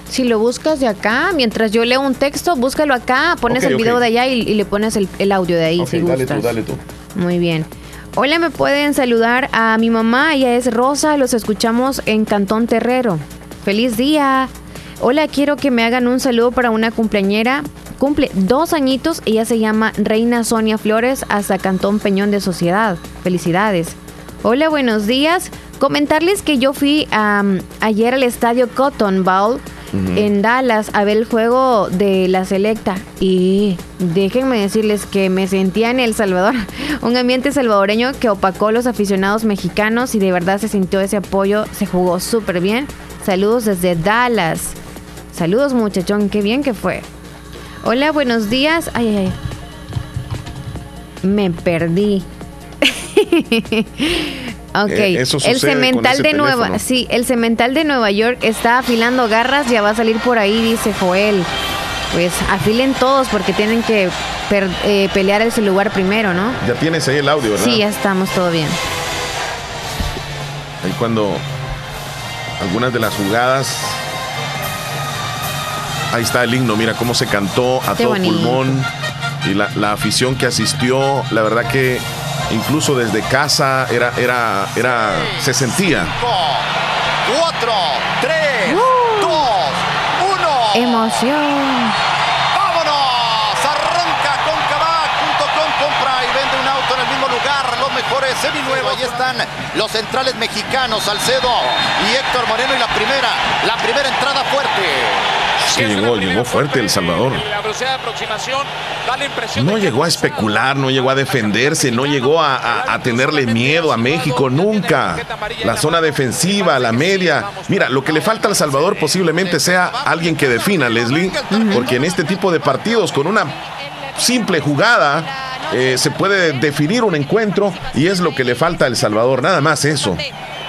Si lo buscas de acá, mientras yo leo un texto, búscalo acá, pones el video de allá y, y le pones el, el audio de ahí, si dale gustas. tú, dale tú. Muy bien. Hola, me pueden saludar a mi mamá, ella es Rosa, los escuchamos en Cantón Terrero. Feliz día. Hola, quiero que me hagan un saludo para una cumpleañera. Cumple dos añitos, ella se llama Reina Sonia Flores hasta Cantón Peñón de Sociedad. Felicidades. Hola, buenos días. Comentarles que yo fui ayer al estadio Cotton Bowl En Dallas a ver el juego de la selecta y déjenme decirles que me sentía en El Salvador, un ambiente salvadoreño que opacó a los aficionados mexicanos y de verdad se sintió ese apoyo, se jugó súper bien. Saludos desde Dallas. Saludos muchachón, qué bien que fue. Hola, buenos días. Ay, ay, ay. Me perdí. ok. Eh, eso el cemental de Nueva, sí, el cemental de Nueva York está afilando garras, ya va a salir por ahí, dice Joel. Pues afilen todos porque tienen que per- eh, pelear ese lugar primero, ¿no? Ya tienes ahí el audio, ¿verdad? Sí, ya estamos todo bien. Ahí cuando algunas de las jugadas. Ahí está el himno, mira cómo se cantó a Qué todo bonito. pulmón. Y la, la afición que asistió, la verdad que incluso desde casa era, era, era, se sentía. 4, 3, 2, 1. Emoción. ¡Vámonos! Arranca con Cabac.com, compra y vende un auto en el mismo lugar. Los mejores seminuevos. Ahí están los centrales mexicanos, Salcedo y Héctor Moreno. Y la primera, la primera entrada fuerte. Llegó, llegó fuerte El Salvador. No llegó a especular, no llegó a defenderse, no llegó a, a- a tenerle miedo a México, nunca. La zona defensiva, la media. Mira, lo que le falta al Salvador posiblemente sea alguien que defina, Leslie, porque en este tipo de partidos, con una simple jugada, eh, se puede definir un encuentro y es lo que le falta al Salvador, nada más eso.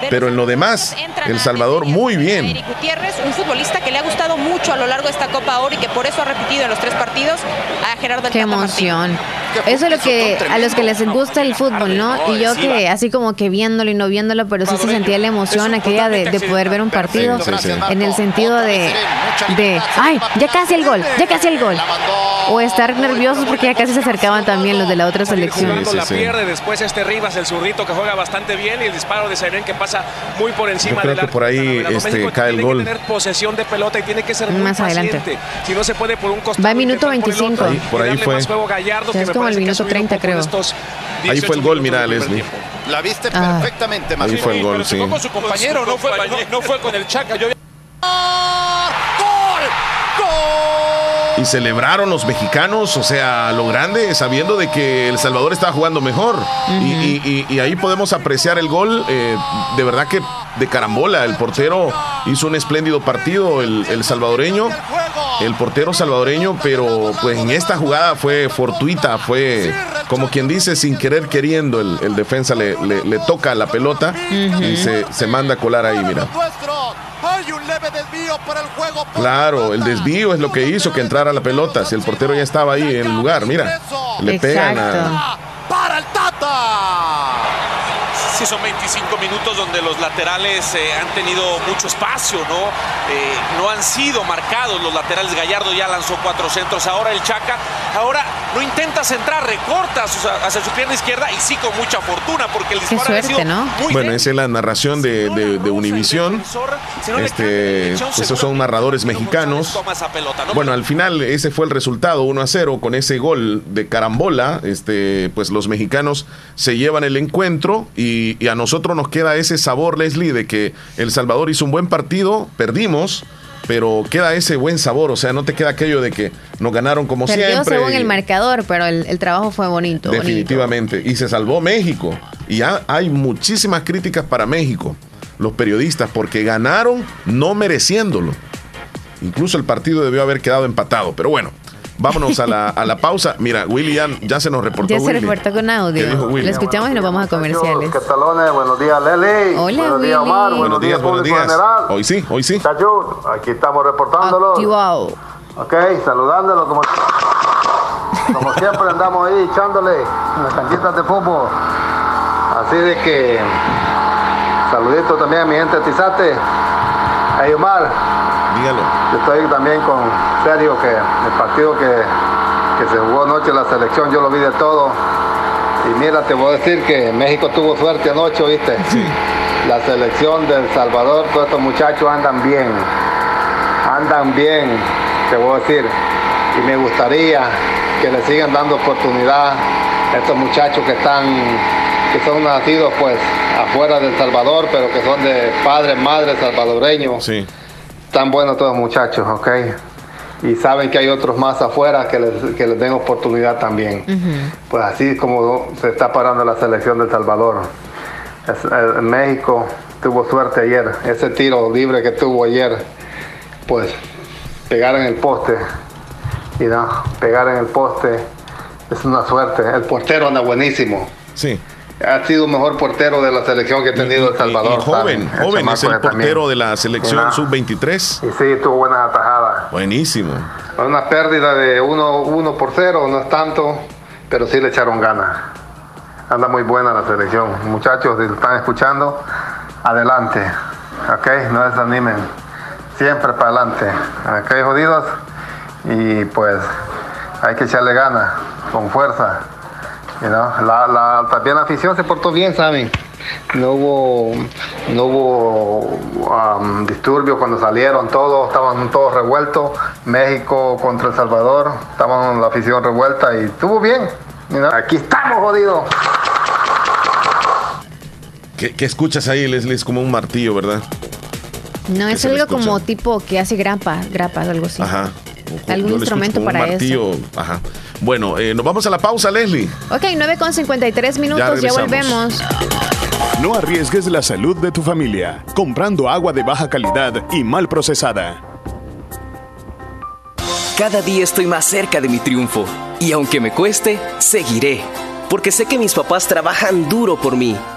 Pero en lo demás, El Salvador muy bien. Eric Gutiérrez, un futbolista que le ha gustado mucho a lo largo de esta Copa Oro y que por eso ha repetido en los tres partidos a Gerardo Qué Tata Martino. Eso es lo que a los que les gusta el fútbol, ¿no? Y yo que así como que viéndolo y no viéndolo, pero sí se sentía la emoción aquella de, de poder ver un partido Sí, sí, sí. en el sentido de, de, ay, ya casi el gol, ya casi el gol. O estar nerviosos porque ya casi se acercaban también los de la otra selección. Jugando la pierde después este Rivas, el zurrito que juega bastante bien y el disparo de Seren que pasa muy por encima Yo creo que por ahí este, México cae el gol. que tener posesión de pelota y tiene que ser Más adelante. Si no se puede por un costado. Va en minuto intentar por el 25. otro Ahí- por ahí fue. más juego a Gallardo, que es me ha minuto subido un 30, poco creo. Ahí 18 fue el gol, mira, Leslie. La viste Ah. perfectamente, Ahí fue el gol, sí. Con su compañero, no fue, no, no fue con el Chaca. Yo Y celebraron los mexicanos, o sea, lo grande, sabiendo de que El Salvador estaba jugando mejor. y, y- y- y ahí podemos apreciar el gol, eh, de verdad que de carambola. El portero hizo un espléndido partido, el, el salvadoreño, el portero salvadoreño, pero pues en esta jugada fue fortuita, fue como quien dice, sin querer queriendo, el, el defensa le, le- le toca la pelota y se, se manda a colar ahí, mira. Hay un leve desvío para el juego. Claro, el desvío es lo que hizo que entrara la pelota. Si el portero ya estaba ahí en el lugar, mira, le pegan a. Sí, son 25 minutos donde los laterales eh, han tenido mucho espacio, ¿no? Eh, no han sido marcados los laterales. Gallardo ya lanzó cuatro centros. Ahora el Chaca, ahora no intenta centrar, recorta hacia, hacia su pierna izquierda y sí con mucha fortuna porque el disparo suerte, sido ¿no? muy Bueno, esa es la narración de, de, de Univisión. Este, esos son narradores mexicanos. Bueno, al final ese fue el resultado, 1 a 0, con ese gol de carambola, este, pues los mexicanos se llevan el encuentro y, y a nosotros nos queda ese sabor, Leslie, de que El Salvador hizo un buen partido, perdimos, pero queda ese buen sabor, o sea, no te queda aquello de que nos ganaron como Perdió siempre. según el marcador, pero el, el trabajo fue bonito. bonito. Definitivamente. Y se salvó México. Y hay muchísimas críticas para México, los periodistas, porque ganaron no mereciéndolo. Incluso el partido debió haber quedado empatado. Pero bueno, vámonos a la, a la pausa. Mira, Willy ya, ya se nos reportó. Ya se reportó con ¿Qué audio. Lo escuchamos y nos vamos a comerciales. ¿Qué talones? Buenos días, Leli. Hola, buenos días. Omar. Buenos días, buenos público días. general. Hoy sí, hoy sí. Muchachos, aquí estamos reportándolo. Activado. Ok, saludándolo como, como siempre andamos ahí echándole en las canchitas de fútbol. Así de que saludito también a mi gente de Tizate. Hey Omar, Dígalo. yo estoy también con Sergio que el partido que, que se jugó anoche la selección yo lo vi de todo. Y mira, te voy a decir que México tuvo suerte anoche, ¿viste? La selección del Salvador, todos estos muchachos andan bien. Andan bien, te voy a decir. Y me gustaría que le sigan dando oportunidad a estos muchachos que están, que son nacidos pues afuera del Salvador, pero que son de padres, madres salvadoreños. Sí. Están buenos todos muchachos, ¿ok? Y saben que hay otros más afuera que les, que les den oportunidad también. Pues así es como se está parando la selección del Salvador. Es- eh, México tuvo suerte ayer. Ese tiro libre que tuvo ayer, pues pegar en el poste. Y no, pegar en el poste es una suerte. El portero anda buenísimo. Sí. Ha sido el mejor portero de la selección que ha tenido El Salvador. Y joven, joven, es el que también. portero de la selección Mira. sub-23. Y sí, tuvo buenas atajadas. Buenísimo. Una pérdida de 1 uno, por 0, no es tanto, pero sí le echaron ganas. Anda muy buena la selección. Muchachos, si están escuchando, adelante. ¿Ok? No desanimen. Siempre para adelante. ¿Ok, jodidos? Y pues hay que echarle ganas, con fuerza. You know, la, la, también la afición se portó bien, ¿saben? No hubo, no hubo um, disturbios cuando salieron todos, estaban todos revueltos. México contra El Salvador, estaban la afición revuelta y estuvo bien. you know. Aquí estamos, jodidos. ¿Qué, qué escuchas ahí, Leslie? Es como un martillo, ¿verdad? No, es algo como tipo que hace grapa, grapas, algo así. Ajá. Algún instrumento como un para eso. Ajá. Bueno, eh, nos vamos a la pausa, Leslie. Ok, 9 con 53 minutos, ya, regresamos. volvemos. No arriesgues la salud de tu familia comprando agua de baja calidad y mal procesada. Cada día estoy más cerca de mi triunfo y aunque me cueste, seguiré, porque sé que mis papás trabajan duro por mí.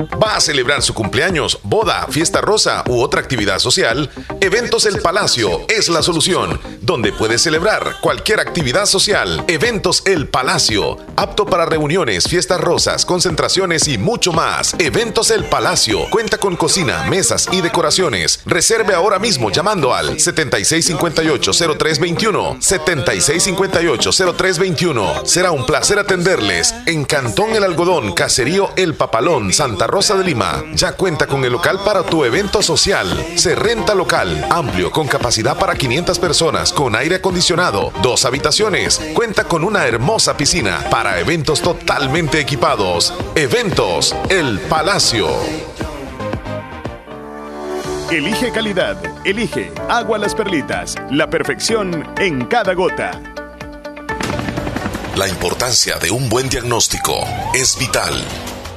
¿Va a celebrar su cumpleaños, boda, fiesta rosa u otra actividad social? Eventos El Palacio es la solución, donde puedes celebrar cualquier actividad social. Eventos El Palacio, apto para reuniones, fiestas rosas, concentraciones y mucho más. Eventos El Palacio, cuenta con cocina, mesas y decoraciones. Reserve ahora mismo llamando al 7658-0321. 7658-0321. Será un placer atenderles en Cantón El Algodón, Caserío El Papalón, Santa Rosa de Lima ya cuenta con el local para tu evento social. Se renta local, amplio, con capacidad para 500 personas, con aire acondicionado, dos habitaciones. Cuenta con una hermosa piscina para eventos totalmente equipados. Eventos El Palacio. Elige calidad, elige agua las perlitas, la perfección en cada gota. La importancia de un buen diagnóstico es vital.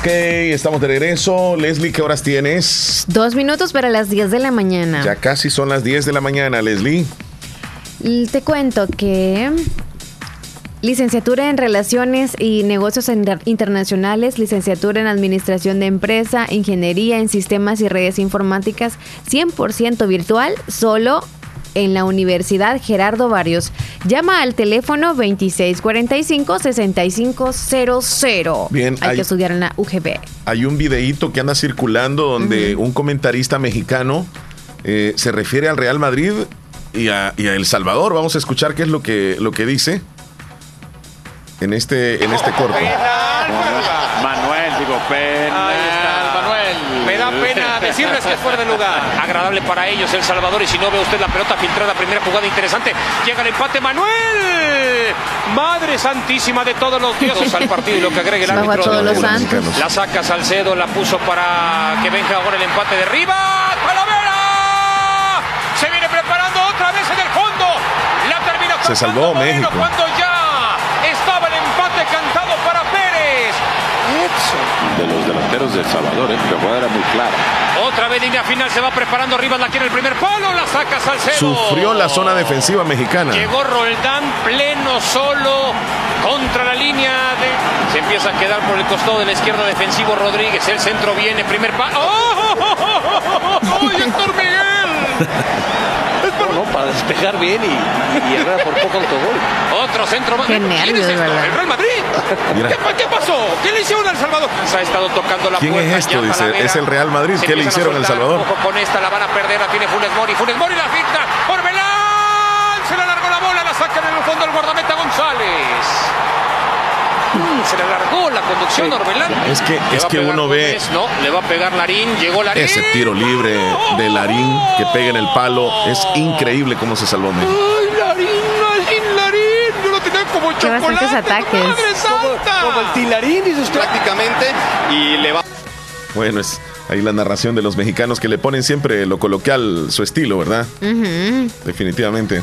Ok, estamos de regreso. Leslie, ¿qué horas tienes? Dos minutos para las 10 de la mañana. Ya casi son las 10 de la mañana, Leslie. Te cuento que licenciatura en Relaciones y Negocios Inter- Internacionales, licenciatura en Administración de Empresa, Ingeniería en Sistemas y Redes Informáticas, 100% virtual, solo en la Universidad Gerardo Barrios. Llama al teléfono 2645-6500. Bien, hay hay- que estudiar en la UGB. Hay un videíto que anda circulando donde un comentarista mexicano eh, se refiere al Real Madrid y a, y a El Salvador. Vamos a escuchar qué es lo que, lo que dice en este, en este corte. Manuel, digo, penal. Da pena decirles que es fuera de lugar. Agradable para ellos El Salvador. Y si no ve usted la pelota filtrada, primera jugada interesante. Llega el empate Manuel. Madre santísima de todos los dioses al partido. Y lo que agrega el árbitro. todos los santos. La saca Salcedo, la puso para que venga ahora el empate de Rivas. ¡Talavera! Se viene preparando otra vez en el fondo. La termina Se salvó México. cuando ya De los delanteros de El Salvador, ¿eh? la jugada era muy clara. Otra vez línea final, se va preparando Rivas, la quiere el primer palo, la saca Salcedo. Sufrió la zona defensiva mexicana. Llegó Roldán pleno solo contra la línea de... Se empieza a quedar por el costado de la izquierda defensivo Rodríguez. El centro viene, primer palo. ¡Oh! ¡Ay, Héctor Miguel! No, despejar bien y, y Herrera por poco autogol. Otro centro más. Qué ¿Quién es esto? ¿El Real Madrid? ¿Qué, qué pasó? ¿Qué le hicieron al Salvador? Se ha estado tocando la ¿Quién puerta. es esto? Dice, es el Real Madrid. ¿Qué le hicieron al. Salvador? Con esta, la van a perder, la tiene Funes Mori. Funes Mori la finta. Orbelán. Se le alargó la bola, la sacan en el fondo el guardameta González. Se le alargó la conducción Orbelán. Es que- Le es va a que pegar uno ve- Gómez, No, le va a pegar Larín. Llegó Larín. Ese tiro libre de Larín que pega en el palo es increíble cómo se salvó México. ¡Ay, Larín, Larín, Larín! Yo lo tenía como Qué bastantes chocolate. ataques. ¡Madre santa! Como el tilarín, dices prácticamente. Y le va Bueno, es ahí la narración de los mexicanos que le ponen siempre lo coloquial su estilo, ¿verdad? Definitivamente.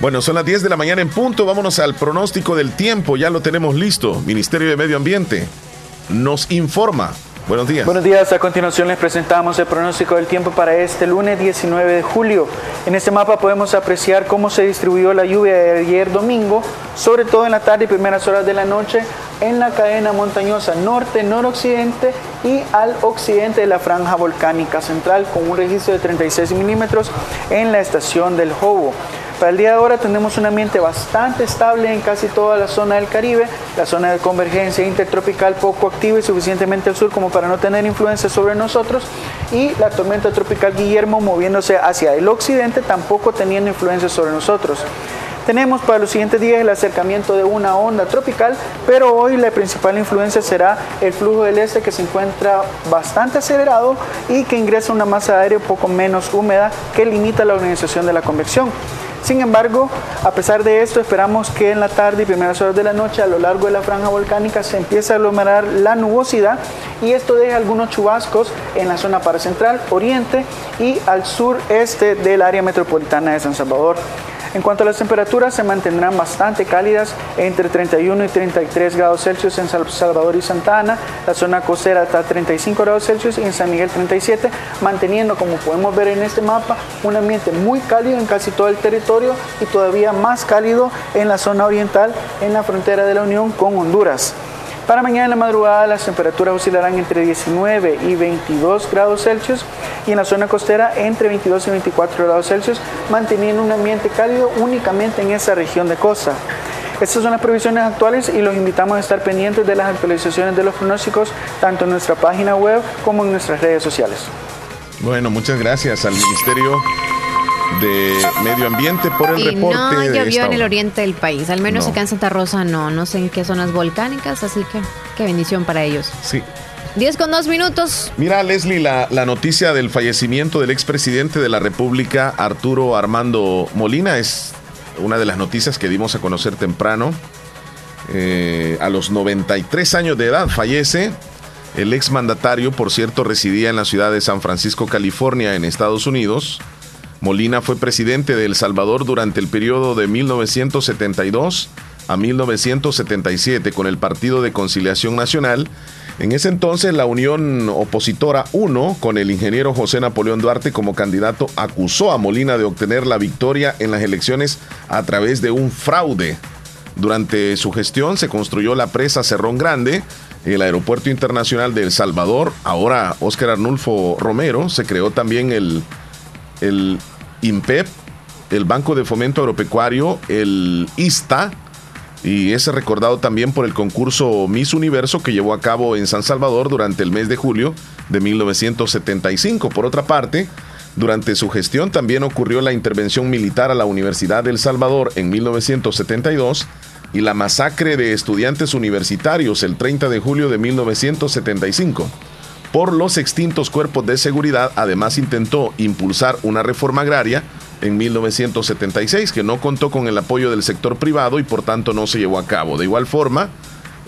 Bueno, son las 10 de la mañana en punto. Vámonos al pronóstico del tiempo. Ya lo tenemos listo. Ministerio de Medio Ambiente nos informa. Buenos días. Buenos días, a continuación les presentamos el pronóstico del tiempo para este lunes 19 de julio. En este mapa podemos apreciar cómo se distribuyó la lluvia de ayer domingo, sobre todo en la tarde y primeras horas de la noche, en la cadena montañosa norte, noroccidente y al occidente de la franja volcánica central, con un registro de 36 milímetros en la estación del Jobo. Para el día de ahora tenemos un ambiente bastante estable en casi toda la zona del Caribe, la zona de convergencia intertropical poco activa y suficientemente al sur como para no tener influencia sobre nosotros y la tormenta tropical Guillermo moviéndose hacia el occidente tampoco teniendo influencia sobre nosotros. Tenemos para los siguientes días el acercamiento de una onda tropical, pero hoy la principal influencia será el flujo del este que se encuentra bastante acelerado y que ingresa una masa de aire un poco menos húmeda que limita la organización de la convección. Sin embargo, a pesar de esto, esperamos que en la tarde y primeras horas de la noche a lo largo de la franja volcánica se empiece a aglomerar la nubosidad y esto deja algunos chubascos en la zona paracentral, oriente y al sureste del área metropolitana de San Salvador. En cuanto a las temperaturas, se mantendrán bastante cálidas entre 31 y 33 grados Celsius en Sal- Salvador y Santa Ana, la zona costera está a 35 grados Celsius y en San Miguel 37, manteniendo, como podemos ver en este mapa, un ambiente muy cálido en casi todo el territorio y todavía más cálido en la zona oriental, en la frontera de la Unión con Honduras. Para mañana en la madrugada las temperaturas oscilarán entre 19 y 22 grados Celsius y en la zona costera entre 22 y 24 grados Celsius, manteniendo un ambiente cálido únicamente en esa región de costa. Estas son las previsiones actuales y los invitamos a estar pendientes de las actualizaciones de los pronósticos tanto en nuestra página web como en nuestras redes sociales. Bueno, muchas gracias al Ministerio de Medio Ambiente por el Y reporte. no llovió en el oriente del país, al menos No. acá en Santa Rosa no, no sé en qué zonas volcánicas, así que qué bendición para ellos. Sí. 10 con 2 minutos. Mira, Leslie, la, la noticia del fallecimiento del expresidente de la República, Arturo Armando Molina, es una de las noticias que dimos a conocer temprano. Eh, a los 93 años de edad fallece. El exmandatario, por cierto, residía en la ciudad de San Francisco, California, en Estados Unidos. Molina fue presidente de El Salvador durante el periodo de 1972 a 1977 con el Partido de Conciliación Nacional. En ese entonces la Unión Opositora 1, con el ingeniero José Napoleón Duarte como candidato, acusó a Molina de obtener la victoria en las elecciones a través de un fraude. Durante su gestión se construyó la presa Cerrón Grande, el Aeropuerto Internacional de El Salvador, ahora Óscar Arnulfo Romero, se creó también el, el INPEP, el Banco de Fomento Agropecuario, el ISTA, y es recordado también por el concurso Miss Universo que llevó a cabo en San Salvador durante el mes de julio de 1975. Por otra parte, durante su gestión también ocurrió la intervención militar a la Universidad del Salvador en 1972, y la masacre de estudiantes universitarios el 30 de julio de 1975. Por los extintos cuerpos de seguridad, además intentó impulsar una reforma agraria en 1976 que no contó con el apoyo del sector privado y por tanto no se llevó a cabo. De igual forma,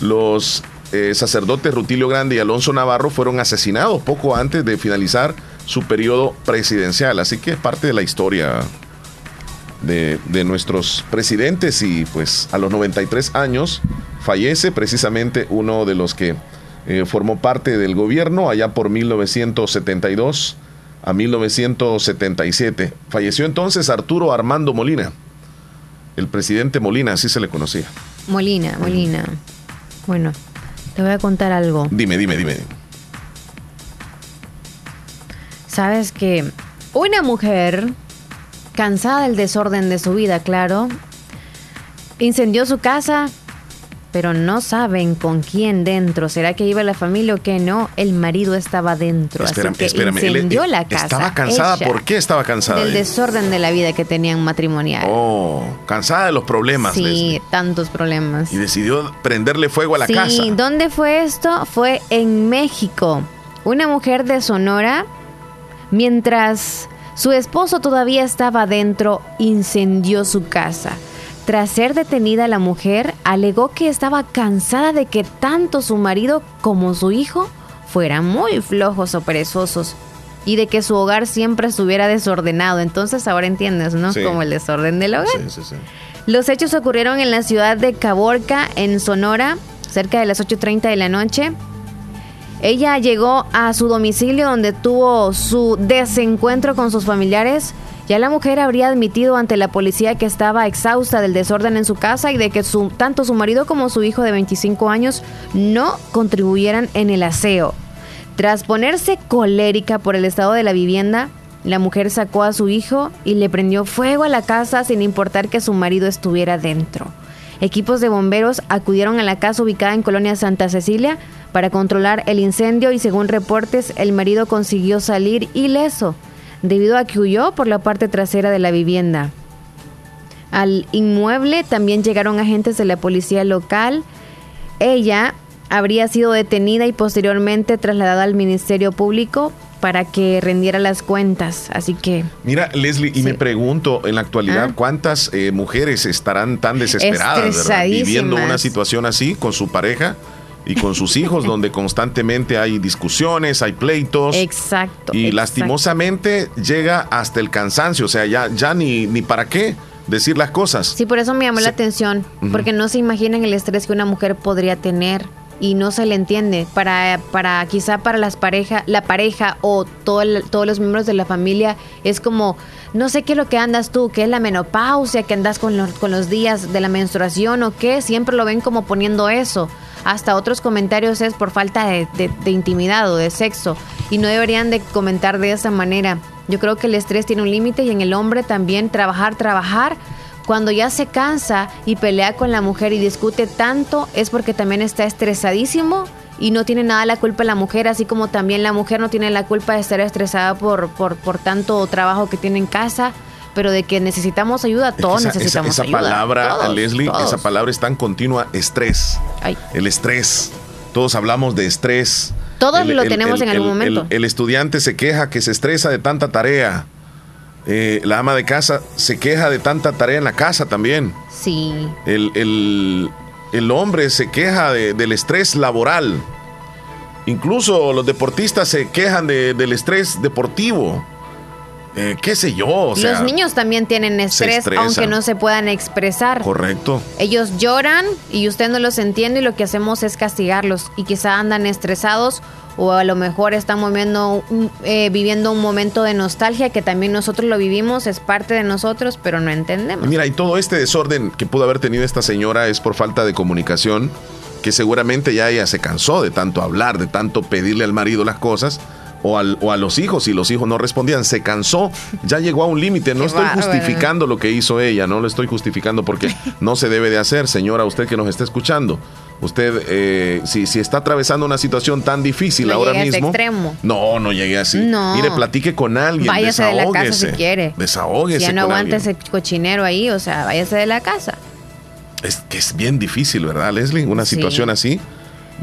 los eh, sacerdotes Rutilio Grande y Alonso Navarro fueron asesinados poco antes de finalizar su periodo presidencial. Así que es parte de la historia de, de nuestros presidentes y pues a los 93 años fallece precisamente uno de los que eh, formó parte del gobierno allá por 1972 a 1977. Falleció entonces Arturo Armando Molina, el presidente Molina, así se le conocía. Molina, Molina. Bueno, te voy a contar algo. Dime, dime, dime. Sabes que una mujer, cansada del desorden de su vida, claro, incendió su casa, pero no saben con quién dentro. ¿Será que iba la familia o que no? El marido estaba dentro. Espérame, así que espérame, incendió él la casa. Estaba cansada. ella, ¿Por qué estaba cansada? Del ella? desorden de la vida que tenían matrimonial. Oh, cansada de los problemas. sí, Leslie. tantos problemas. Y decidió prenderle fuego a la sí, casa. ¿dónde fue esto? Fue en México. Una mujer de Sonora, mientras su esposo todavía estaba adentro, incendió su casa. Tras ser detenida, la mujer alegó que estaba cansada de que tanto su marido como su hijo fueran muy flojos o perezosos y de que su hogar siempre estuviera desordenado. Entonces ahora entiendes, ¿no? Sí. Como el desorden del hogar. Sí, sí, sí. Los hechos ocurrieron en la ciudad de Caborca, en Sonora, cerca de las 8.30 de la noche. Ella llegó a su domicilio donde tuvo su desencuentro con sus familiares. Ya la mujer habría admitido ante la policía que estaba exhausta del desorden en su casa y de que tanto su marido como su hijo de 25 años no contribuyeran en el aseo. Tras ponerse colérica por el estado de la vivienda, la mujer sacó a su hijo y le prendió fuego a la casa sin importar que su marido estuviera dentro. Equipos de bomberos acudieron a la casa ubicada en Colonia Santa Cecilia para controlar el incendio y según reportes el marido consiguió salir ileso debido a que huyó por la parte trasera de la vivienda. Al inmueble también llegaron agentes de la policía local. Ella habría sido detenida y posteriormente trasladada al Ministerio Público para que rendiera las cuentas. Así que Mira, Leslie, y me pregunto en la actualidad Ah. cuántas eh, mujeres estarán tan desesperadas. Viviendo una situación así con su pareja y con sus hijos, donde constantemente hay discusiones, hay pleitos. Exacto. Y exacto. lastimosamente llega hasta el cansancio, o sea, ya, ya ni, ni para qué decir las cosas. Sí, por eso me llamó la atención, porque no se imaginan el estrés que una mujer podría tener y no se le entiende. Para, para quizá para las pareja, la pareja o todo el- todos los miembros de la familia es como, no sé qué es lo que andas tú, qué es la menopausia, que andas con los, con los días de la menstruación o qué, siempre lo ven como poniendo eso. Hasta otros comentarios es por falta de, de- intimidad o de sexo y no deberían de comentar de esa manera. Yo creo que el estrés tiene un límite y en el hombre también trabajar, trabajar. Cuando ya se cansa y pelea con la mujer y discute tanto es porque también está estresadísimo y no tiene nada la culpa la mujer, así como también la mujer no tiene la culpa de estar estresada por, por, por tanto trabajo que tiene en casa, pero de que necesitamos ayuda, todos esa, esa- necesitamos esa ayuda. palabra, todos, Leslie, todos. esa palabra es tan continua, estrés. Ay. El estrés. Todos hablamos de estrés. Todos lo tenemos en algún momento. El, el estudiante se queja que se estresa de tanta tarea. Eh, la ama de casa se queja de tanta tarea en la casa también. Sí. El, el- el hombre se queja de- del estrés laboral. Incluso los deportistas se quejan de- del estrés deportivo. Eh, ¿Qué sé yo? O sea, Los niños también tienen estrés, aunque no se puedan expresar. Correcto. Ellos lloran y usted no los entiende y lo que hacemos es castigarlos y quizá andan estresados o a lo mejor están moviendo eh, viviendo un momento de nostalgia que también nosotros lo vivimos, es parte de nosotros, pero no entendemos. Mira, y todo este desorden que pudo haber tenido esta señora es por falta de comunicación, que seguramente ya ella se cansó de tanto hablar, de tanto pedirle al marido las cosas. O, al- o a los hijos, y los hijos no respondían, se cansó, ya llegó a un límite. No estoy justificando lo que hizo ella, no lo estoy justificando porque no se debe de hacer, señora, usted que nos está escuchando. Usted, eh, si, si está atravesando una situación tan difícil No ahora a mismo. extremo. No, no llegue así. No. Mire, platique con alguien. Váyase de la casa si quiere. Desahóguese Si ya no aguanta ese cochinero ahí, o sea, váyase de la casa. Es que es bien difícil, ¿verdad, Leslie? Una Sí. situación así,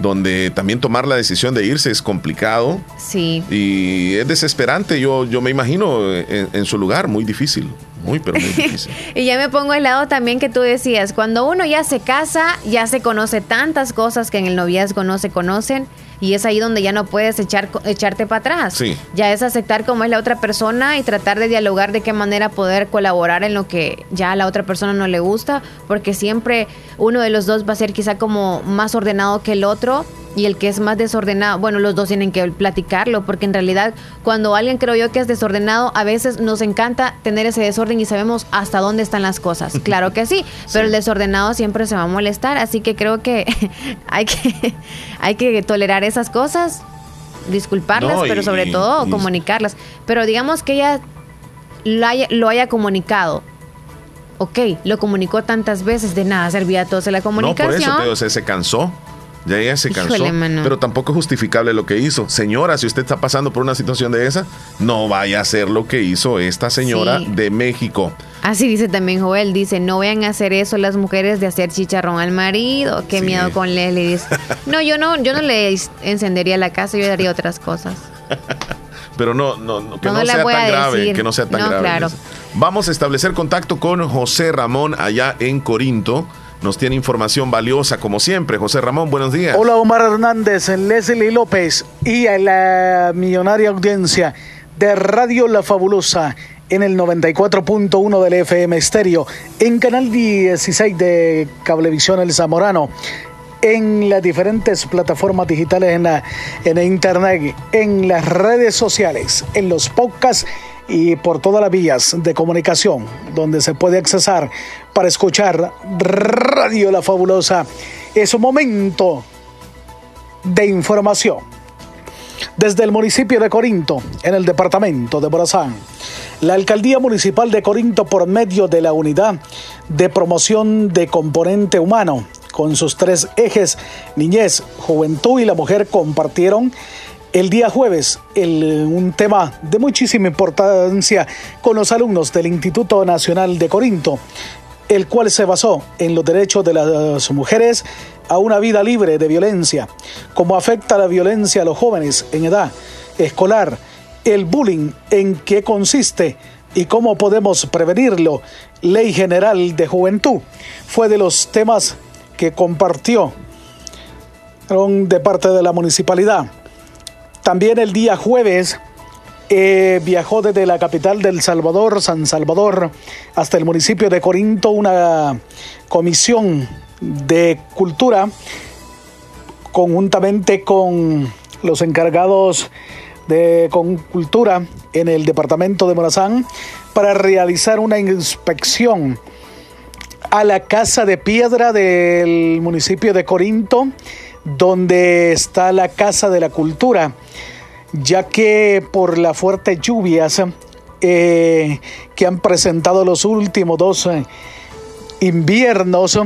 donde también tomar la decisión de irse es complicado Sí. y es desesperante. Yo, yo me imagino en, en su lugar, muy difícil. Muy, pero muy difícil. Y ya me pongo al lado también que tú decías, cuando uno ya se casa, ya se conoce tantas cosas que en el noviazgo no se conocen y es ahí donde ya no puedes echar, echarte para atrás. Sí. Ya es aceptar cómo es la otra persona y tratar de dialogar de qué manera poder colaborar en lo que ya a la otra persona no le gusta, porque siempre uno de los dos va a ser quizá como más ordenado que el otro y el que es más desordenado, bueno, los dos tienen que platicarlo, porque en realidad cuando alguien creo yo que es desordenado, a veces nos encanta tener ese desorden y sabemos hasta dónde están las cosas. Claro que sí, pero el desordenado siempre se va a molestar, así que creo que hay que, hay que tolerar esas cosas, disculparlas, No, y- pero sobre todo y- comunicarlas. Pero digamos que ella lo haya, lo haya comunicado. Ok, lo comunicó tantas veces, de nada servía todo la No, por comunicación. eso, te, o sea, se cansó. Ya ella se cansó. Híjole. Pero tampoco es justificable lo que hizo. Señora, si usted está pasando por una situación de esa, no vaya a hacer lo que hizo esta señora Sí. de México. Así dice también Joel, dice, no vayan a hacer eso las mujeres de hacer chicharrón al marido. Qué Sí. miedo con Leslie. Dice, no, yo no, yo no le encendería la casa, yo haría otras cosas. Pero no, no, no, que No no, le sea tan grave, que no sea tan grave. claro. Vamos a establecer contacto con José Ramón allá en Corinto. Nos tiene información valiosa como siempre. José Ramón, buenos días. Hola Omar Hernández, Leslie López y a la millonaria audiencia de Radio La Fabulosa en el 94.1 del FM Estéreo, en Canal 16 de Cablevisión El Zamorano, en las diferentes plataformas digitales en, la, en internet, en las redes sociales, en los podcasts y por todas las vías de comunicación donde se puede accesar para escuchar Radio La Fabulosa. Es un momento de información. Desde el municipio de Corinto, en el departamento de Morazán, la alcaldía municipal de Corinto, por medio de la unidad de promoción de componente humano, con sus tres ejes, niñez, juventud y la mujer, compartieron el día jueves el- un tema de muchísima importancia con los alumnos del Instituto Nacional de Corinto, el cual se basó en los derechos de las mujeres a una vida libre de violencia, cómo afecta la violencia a los jóvenes en edad escolar, el bullying en qué consiste y cómo podemos prevenirlo, Ley General de Juventud, fue de los temas que compartió de parte de la municipalidad. También el día jueves eh, viajó desde la capital del Salvador, San Salvador, hasta el municipio de Corinto una comisión de cultura conjuntamente con los encargados de con cultura en el departamento de Morazán para realizar una inspección a la casa de piedra del municipio de Corinto, donde está la Casa de la Cultura, ya que por las fuertes lluvias eh, que han presentado los últimos dos eh, inviernos,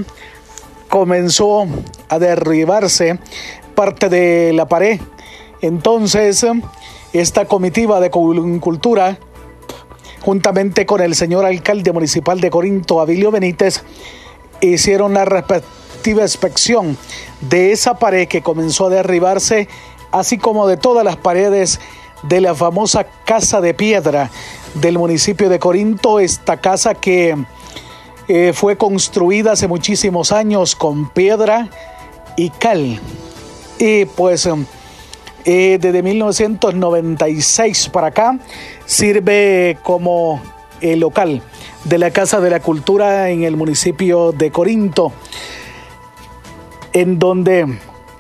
comenzó a derribarse parte de la pared. Entonces, esta comitiva de cul- cultura, juntamente con el señor alcalde municipal de Corinto, Abilio Benítez, hicieron la inspección de esa pared que comenzó a derribarse, así como de todas las paredes de la famosa casa de piedra del municipio de Corinto, esta casa que eh, fue construida hace muchísimos años con piedra y cal. Y pues eh, desde 1996 para acá sirve como el local de la Casa de la Cultura en el municipio de Corinto, en donde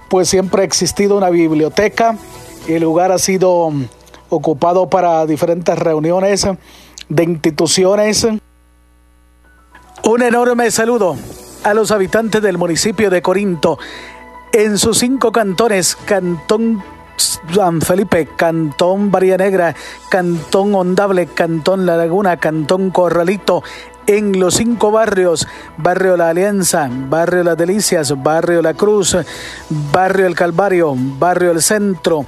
pues siempre ha existido una biblioteca. El lugar ha sido ocupado para diferentes reuniones de instituciones. Un enorme saludo a los habitantes del municipio de Corinto, en sus cinco cantones, Cantón San Felipe, Cantón Varía Negra, Cantón Ondable, Cantón La Laguna, Cantón Corralito, en los cinco barrios, Barrio La Alianza, Barrio Las Delicias, Barrio La Cruz, Barrio El Calvario, Barrio El Centro,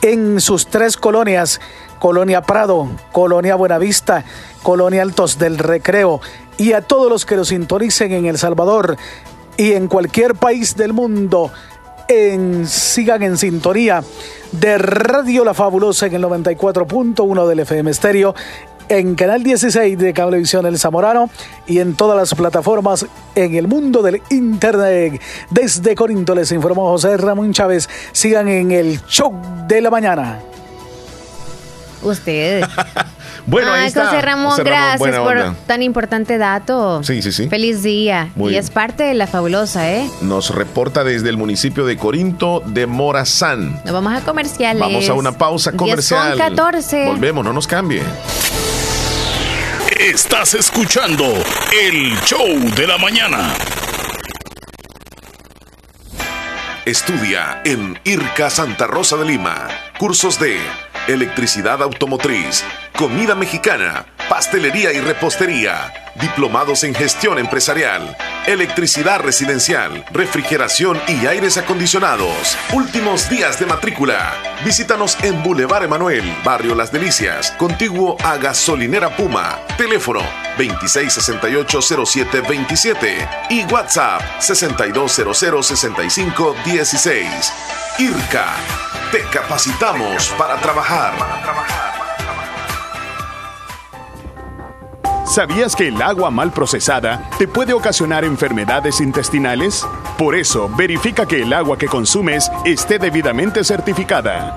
en sus tres colonias, Colonia Prado, Colonia Buenavista, Colonia Altos del Recreo y a todos los que nos sintonicen en El Salvador y en cualquier país del mundo. En, sigan en sintonía de Radio La Fabulosa en el 94.1 del FM Estéreo, en Canal 16 de Cablevisión El Zamorano y en todas las plataformas en el mundo del Internet. Desde Corinto les informó José Ramón Chávez. Sigan en el show de la mañana. Usted. Bueno, ahí Ay, está. José Ramón, José Ramón, gracias por onda. tan importante dato. Sí, sí, sí. Feliz día. Muy y bien. es parte de la fabulosa, ¿eh? Nos reporta desde el municipio de Corinto de Morazán. Nos vamos a comerciales. Vamos a una pausa comercial. 10 con 14. Volvemos, no nos cambie. Estás escuchando el show de la mañana. Estudia en IRCA Santa Rosa de Lima. Cursos de electricidad automotriz, comida mexicana, pastelería y repostería, diplomados en gestión empresarial, electricidad residencial, refrigeración y aires acondicionados. Últimos días de matrícula. Visítanos en Boulevard Emanuel, Barrio Las Delicias, contiguo a Gasolinera Puma. Teléfono 26680727 y WhatsApp 62006516. IRCA. Te capacitamos para trabajar. ¿Sabías que el agua mal procesada te puede ocasionar enfermedades intestinales? Por eso, verifica que el agua que consumes esté debidamente certificada.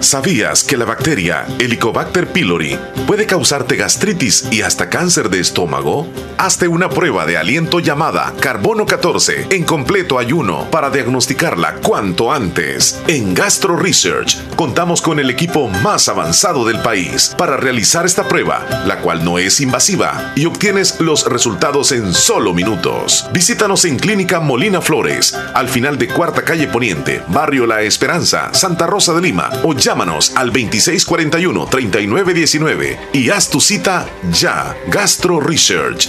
¿Sabías que la bacteria Helicobacter pylori puede causarte gastritis y hasta cáncer de estómago? Hazte una prueba de aliento llamada carbono 14 en completo ayuno para diagnosticarla cuanto antes. En Gastro Research contamos con el equipo más avanzado del país para realizar esta prueba, la cual no es invasiva y obtienes los resultados en solo minutos. Visítanos en Clínica Molina Flores, al final de Cuarta Calle Poniente, Barrio La Esperanza, Santa Rosa de Lima o llámanos al 2641-3919 y haz tu cita ya. Gastro Research.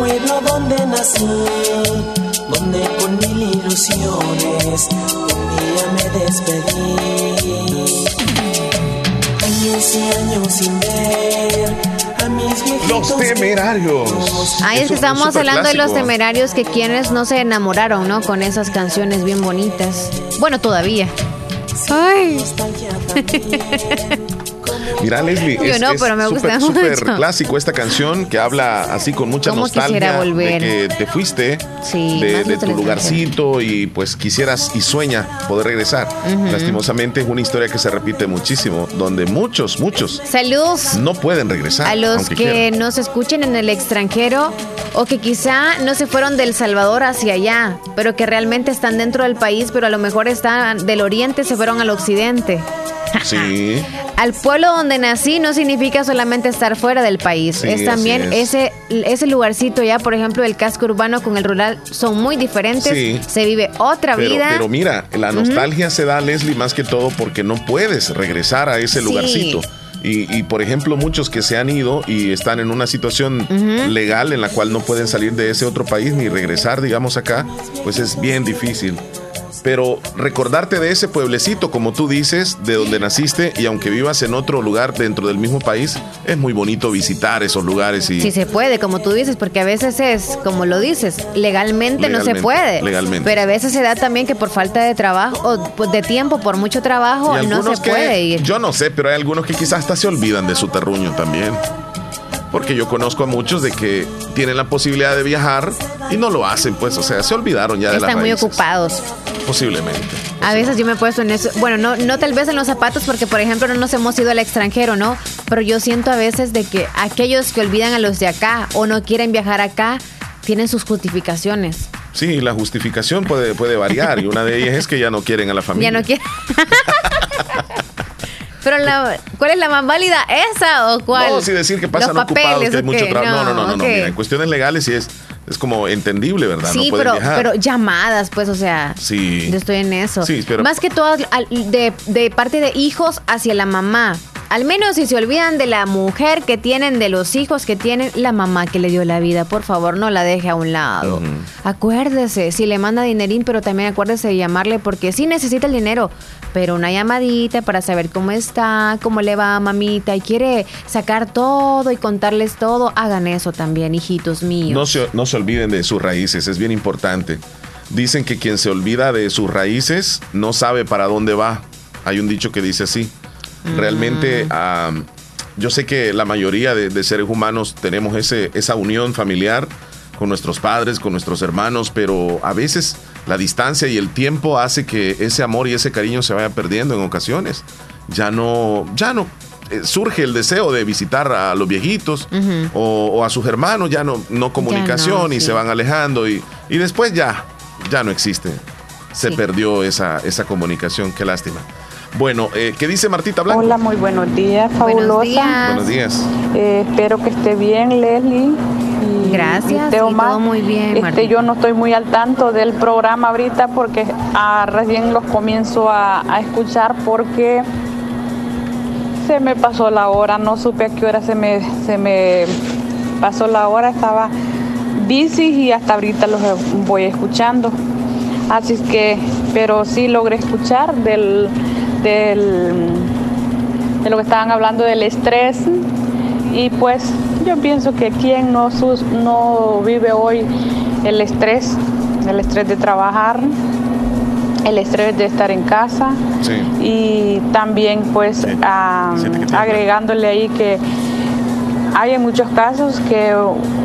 Pueblo donde nací, donde con mil ilusiones un día me despedí. Años y años sin ver a mis viejitos. Los temerarios. Ahí es que estamos hablando de los temerarios que quienes no se enamoraron, ¿no? Con esas canciones bien bonitas. Bueno, todavía. Ay. Mira, Leslie, Yo es, no, es pero me gusta súper, clásico esta canción que habla así con mucha ¿Cómo nostalgia volver? de que te fuiste Sí, de, tu lugarcito y pues quisieras y sueña poder regresar. Ujú. Lastimosamente es una historia que se repite muchísimo, donde muchos, muchos Saludos no pueden regresar. a los que quieran. nos escuchen en el extranjero o que quizá no se fueron del Salvador hacia allá, pero que realmente están dentro del país, pero a lo mejor están del oriente, se fueron al occidente. Sí. Al pueblo donde nací no significa solamente estar fuera del país, Sí, es también es. ese ese lugarcito ya, por ejemplo, el casco urbano con el rural son muy diferentes, Sí. se vive otra Pero, vida. pero mira, la nostalgia se da, Leslie, más que todo porque no puedes regresar a ese lugarcito. Y, y, por ejemplo, muchos que se han ido y están en una situación Ujú. legal en la cual no pueden salir de ese otro país ni regresar, digamos, acá, pues es bien difícil. Pero recordarte de ese pueblecito, como tú dices, de donde naciste, y aunque vivas en otro lugar dentro del mismo país, es muy bonito visitar esos lugares y Si se puede, como tú dices, porque a veces es, como lo dices, legalmente, no se puede. legalmente. Pero a veces se da también que por falta de trabajo, o pues, de tiempo, por mucho trabajo, no se que- puede ir. Yo no sé, pero hay algunos que quizás hasta se olvidan de su terruño también. Porque yo conozco a muchos de que tienen la posibilidad de viajar y no lo hacen, pues, o sea, se olvidaron ya de las Están muy raíces. ocupados. Posiblemente. A veces yo me he puesto en eso, bueno, no, no tal vez en los zapatos porque por ejemplo no nos hemos ido al extranjero, ¿no? Pero yo siento a veces de que aquellos que olvidan a los de acá o no quieren viajar acá tienen sus justificaciones. Sí, la justificación puede, puede variar y una de ellas es que ya no quieren a la familia. Ya no quieren. Pero la, ¿cuál es la más válida? ¿Esa o cuál? No, sí decir que pasan Los ocupados, papeles, que hay ¿o mucho qué? trabajo. No, no, no, no, mira, en cuestiones legales sí es, es como entendible, ¿verdad? Sí, no pero, viajar. pero llamadas, pues, o sea, sí. yo estoy en eso. Sí, pero- Más que todo de, de parte de hijos hacia la mamá. Al menos si se olvidan de la mujer que tienen, de los hijos que tienen, la mamá que le dio la vida, por favor, no la deje a un lado. Acuérdese, si le manda dinerín, pero también acuérdese de llamarle porque sí necesita el dinero, pero una llamadita para saber cómo está, cómo le va mamita y quiere sacar todo y contarles todo, hagan eso también, hijitos míos. No se, no se olviden de sus raíces, es bien importante. Dicen que quien se olvida de sus raíces no sabe para dónde va. Hay un dicho que dice así. Realmente, ah, yo sé que la mayoría de, de seres humanos tenemos ese, esa unión familiar con nuestros padres, con nuestros hermanos, pero a veces la distancia y el tiempo hace que ese amor y ese cariño se vaya perdiendo en ocasiones. Ya no, ya no eh, surge el deseo de visitar a los viejitos o, o a sus hermanos, ya no, no comunicación y sí. se van alejando y, y después ya, ya no existe. Se perdió esa, esa comunicación, qué lástima. Bueno, eh, ¿qué dice Martita Blanco? Hola, muy buenos días, fabulosa. Buenos días. Eh, espero que esté bien, Leslie. Y, Gracias, y Teomar. y todo muy bien, Este, yo no estoy muy al tanto del programa ahorita porque ah, recién los comienzo a, a escuchar porque se me pasó la hora, no supe a qué hora se me, se me pasó la hora, estaba bici y hasta ahorita los voy escuchando. Así es que, pero sí logré escuchar del, del, de lo que estaban hablando del estrés. Y pues yo pienso que quien no, sus- no vive hoy el estrés, el estrés de trabajar, el estrés de estar en casa y también pues agregándole ahí que hay en muchos casos que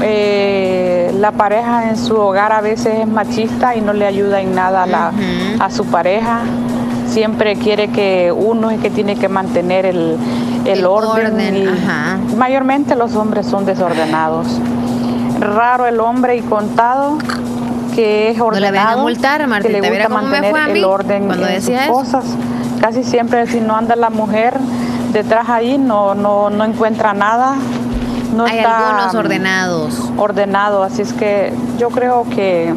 eh, la pareja en su hogar a veces es machista y no le ayuda en nada a, la- a su pareja. Siempre quiere que uno es que tiene que mantener el, el orden. orden, y ajá. Mayormente los hombres son desordenados. Raro el hombre y contado que es No ordenado. a multar, que le gusta me mantener el orden cuando en decía sus cosas. Casi siempre si no anda la mujer detrás ahí no, no, no encuentra nada. No Hay está algunos ordenados. ordenado, así es que yo creo que